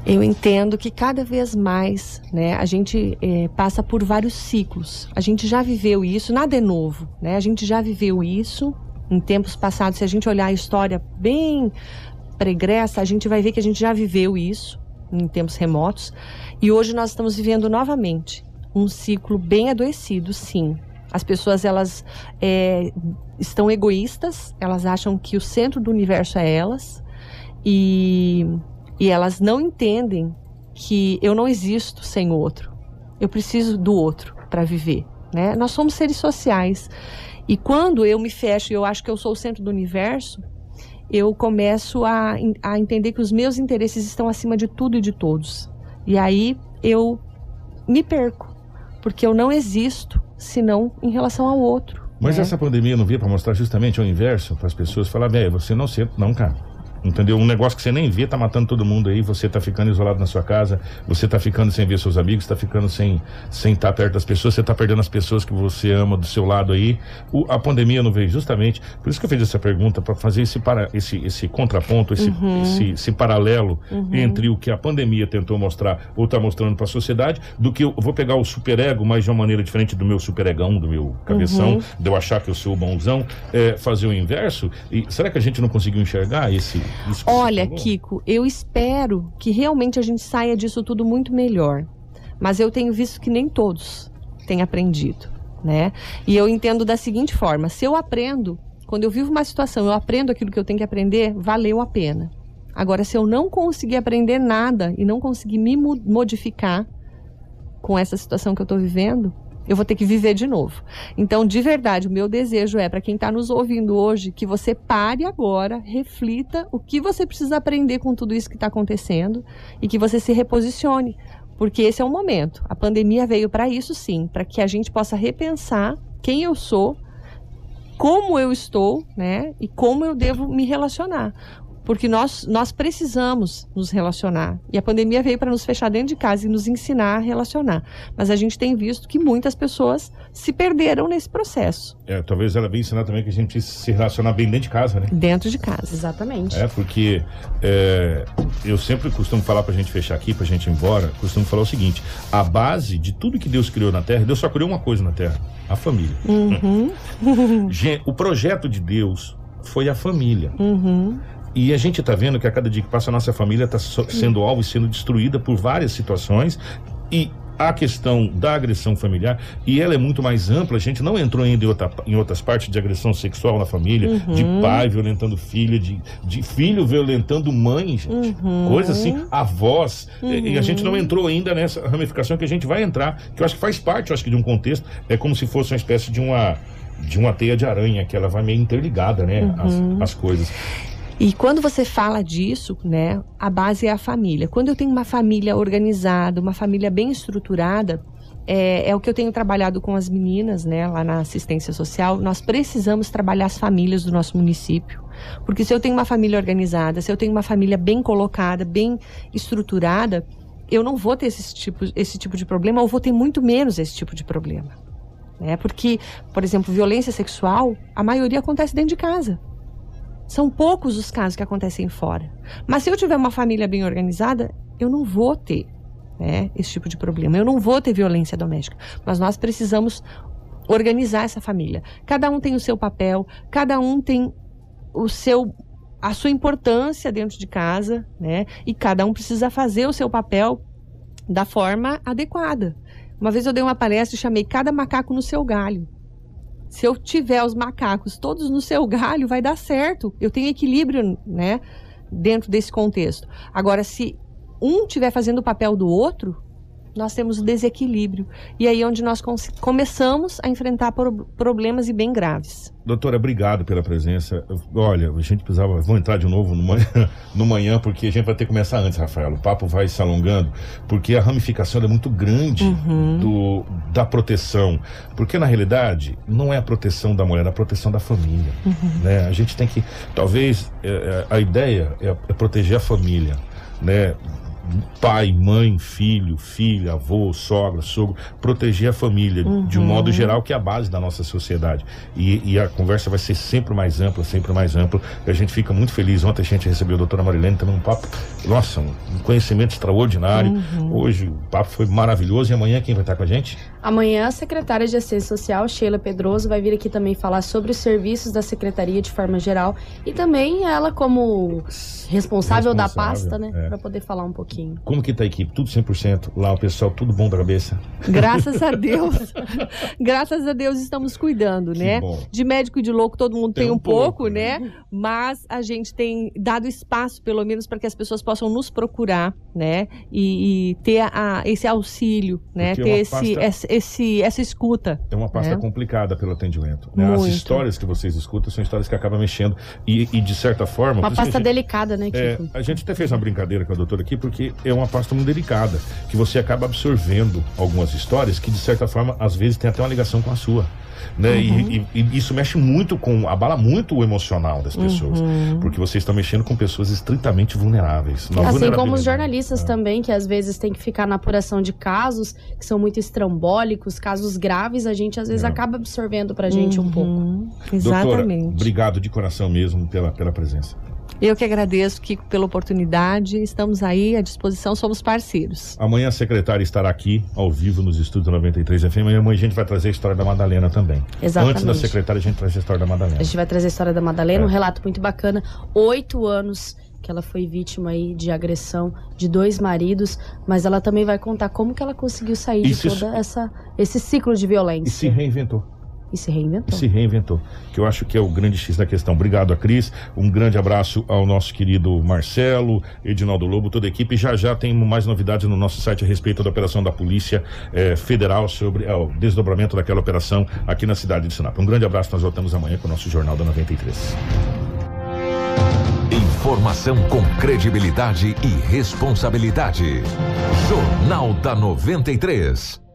Eu entendo que cada vez mais, né, a gente eh, passa por vários ciclos. A gente já viveu isso, nada é novo, né? A gente já viveu isso em tempos passados. Se a gente olhar a história bem pregressa, a gente vai ver que a gente já viveu isso em tempos remotos. E hoje nós estamos vivendo novamente um ciclo bem adoecido, sim. As pessoas elas é, estão egoístas, elas acham que o centro do universo é elas e, e elas não entendem que eu não existo sem o outro. Eu preciso do outro para viver. Né? Nós somos seres sociais. E quando eu me fecho e eu acho que eu sou o centro do universo, eu começo a, a entender que os meus interesses estão acima de tudo e de todos. E aí eu me perco, porque eu não existo senão em relação ao outro. Mas né? essa pandemia não veio para mostrar justamente o inverso, para as pessoas falar, velho, você não não, cara. Entendeu? Um negócio que você nem vê tá matando todo mundo aí, você tá ficando isolado na sua casa, você tá ficando sem ver seus amigos, tá ficando sem sem estar perto das pessoas, você tá perdendo as pessoas que você ama do seu lado aí. O, a pandemia não veio justamente, por isso que eu fiz essa pergunta para fazer esse para esse esse contraponto, esse esse, esse paralelo entre o que a pandemia tentou mostrar ou tá mostrando para a sociedade, do que eu vou pegar o superego, mas de uma maneira diferente do meu superegão, do meu cabeção, de eu achar que eu sou o bonzão, é, fazer o inverso. E será que a gente não conseguiu enxergar esse Olha? Kiko, eu espero que realmente a gente saia disso tudo muito melhor. Mas eu tenho visto que nem todos têm aprendido, né? E eu entendo da seguinte forma: se eu aprendo, quando eu vivo uma situação, eu aprendo aquilo que eu tenho que aprender, valeu a pena. Agora, se eu não conseguir aprender nada e não conseguir me mo- modificar com essa situação que eu estou vivendo, eu vou ter que viver de novo. Então, de verdade, o meu desejo é para quem está nos ouvindo hoje que você pare agora, reflita o que você precisa aprender com tudo isso que está acontecendo e que você se reposicione, porque esse é o momento. A pandemia veio para isso, sim, para que a gente possa repensar quem eu sou, como eu estou, né, e como eu devo me relacionar. Porque nós, nós precisamos nos relacionar. E a pandemia veio para nos fechar dentro de casa e nos ensinar a relacionar. Mas a gente tem visto que muitas pessoas se perderam nesse processo, É, talvez ela venha ensinar também que a gente precisa se relacionar bem dentro de casa, né? dentro de casa. Exatamente. É, porque é, eu sempre costumo falar pra gente fechar aqui, pra gente ir embora, costumo falar o seguinte: a base de tudo que Deus criou na Terra, Deus só criou uma coisa na Terra: a família. Uhum, O projeto de Deus foi a família. uhum, E a gente tá vendo que a cada dia que passa a nossa família está sendo alvo e sendo destruída por várias situações. E a questão da agressão familiar, e ela é muito mais ampla, a gente não entrou ainda em, outra- em outras partes de agressão sexual na família, de pai violentando filho, de, de filho violentando mãe, gente. Coisa assim, avós. E, e a gente não entrou ainda nessa ramificação que a gente vai entrar, que eu acho que faz parte, eu acho que de um contexto, é como se fosse uma espécie de uma de uma teia de aranha, que ela vai meio interligada, né? As, as coisas. E quando você fala disso, né, a base é a família. Quando eu tenho uma família organizada, uma família bem estruturada, é, é o que eu tenho trabalhado com as meninas, né, lá na assistência social. Nós precisamos trabalhar as famílias do nosso município. Porque se eu tenho uma família organizada, se eu tenho uma família bem colocada, bem estruturada, eu não vou ter esse tipo, esse tipo de problema, ou vou ter muito menos esse tipo de problema. Né? Porque, por exemplo, violência sexual, a maioria acontece dentro de casa. São poucos os casos que acontecem fora. Mas se eu tiver uma família bem organizada, eu não vou ter né, esse tipo de problema. Eu não vou ter violência doméstica. Mas nós precisamos organizar essa família. Cada um tem o seu papel, cada um tem o seu a sua importância dentro de casa, né? E cada um precisa fazer o seu papel da forma adequada. Uma vez eu dei uma palestra e chamei cada macaco no seu galho. Se eu tiver os macacos todos no seu galho, vai dar certo. Eu tenho equilíbrio, né, dentro desse contexto. Agora, se um estiver fazendo o papel do outro, nós temos o desequilíbrio. E aí é onde nós começamos a enfrentar pro- problemas e bem graves. Doutora, obrigado pela presença. Olha, a gente precisava. Vou entrar de novo no manhã, no manhã, porque a gente vai ter que começar antes, Rafael. O papo vai se alongando, porque a ramificação é muito grande do, da proteção. Porque, na realidade, não é a proteção da mulher, é a proteção da família. Né? A gente tem que. Talvez é, é, a ideia é, é proteger a família. Né? Pai, mãe, filho, filha, avô, sogra, sogro, proteger a família de um modo geral, que é a base da nossa sociedade. E, e a conversa vai ser sempre mais ampla, sempre mais ampla. E a gente fica muito feliz. Ontem a gente recebeu a doutora Marilene também um papo, nossa, um conhecimento extraordinário. Hoje o papo foi maravilhoso. E amanhã quem vai estar com a gente? Amanhã, a secretária de Assistência Social, Sheila Pedroso, vai vir aqui também falar sobre os serviços da secretaria de forma geral e também ela como responsável, da Responsável, pasta, né, é. para poder falar um pouquinho. Pouquinho. Como que tá a equipe? Tudo 100%? Lá o pessoal, tudo bom da cabeça? Graças a Deus. Graças a Deus estamos cuidando, Que né? bom. De médico e de louco todo mundo tem, Tem um, um pouco, pouco, né? Mas a gente tem dado espaço, pelo menos, para que as pessoas possam nos procurar, né? E, e ter a- esse auxílio, né? Porque é ter uma esse, pasta- esse, essa escuta. É uma pasta É. complicada pelo atendimento. né? As histórias que vocês escutam são histórias que acabam mexendo. E, e, de certa forma. Uma pasta gente- delicada, né, É, Kiko? a gente até fez uma brincadeira com a doutora aqui, porque é uma pasta muito delicada, que você acaba absorvendo algumas histórias que, de certa forma, às vezes tem até uma ligação com a sua. Né? E- Uhum. E, e isso mexe muito com, abala muito o emocional das pessoas. Uhum. Porque vocês estão mexendo com pessoas estritamente vulneráveis. Assim como os jornalistas É. também, que às vezes tem que ficar na apuração de casos que são muito estrambólicos, casos graves, a gente às vezes É. acaba absorvendo pra gente um pouco. Uhum, Doutora, Exatamente. obrigado de coração mesmo pela, pela presença. Eu que agradeço, Kiko, pela oportunidade. Estamos aí à disposição, somos parceiros. Amanhã a secretária estará aqui, ao vivo, nos estúdios da 93 FM. Amanhã a gente vai trazer a história da Madalena também. Exatamente. Antes da secretária, a gente traz a história da Madalena. A gente vai trazer a história da Madalena, um É. relato muito bacana. Oito anos que ela foi vítima aí de agressão de dois maridos, mas ela também vai contar como que ela conseguiu sair Isso- de toda essa esse ciclo de E se violência reinventou. E se reinventou. se reinventou, que eu acho que é o grande X da questão. Obrigado a Cris, um grande abraço ao nosso querido Marcelo, Edinaldo Lobo, toda a equipe. Já já tem mais novidades no nosso site a respeito da operação da Polícia eh, Federal sobre eh, o desdobramento daquela operação aqui na cidade de Sinop. Um grande abraço, nós voltamos amanhã com o nosso Jornal da 93. Informação com credibilidade e responsabilidade. Jornal da 93.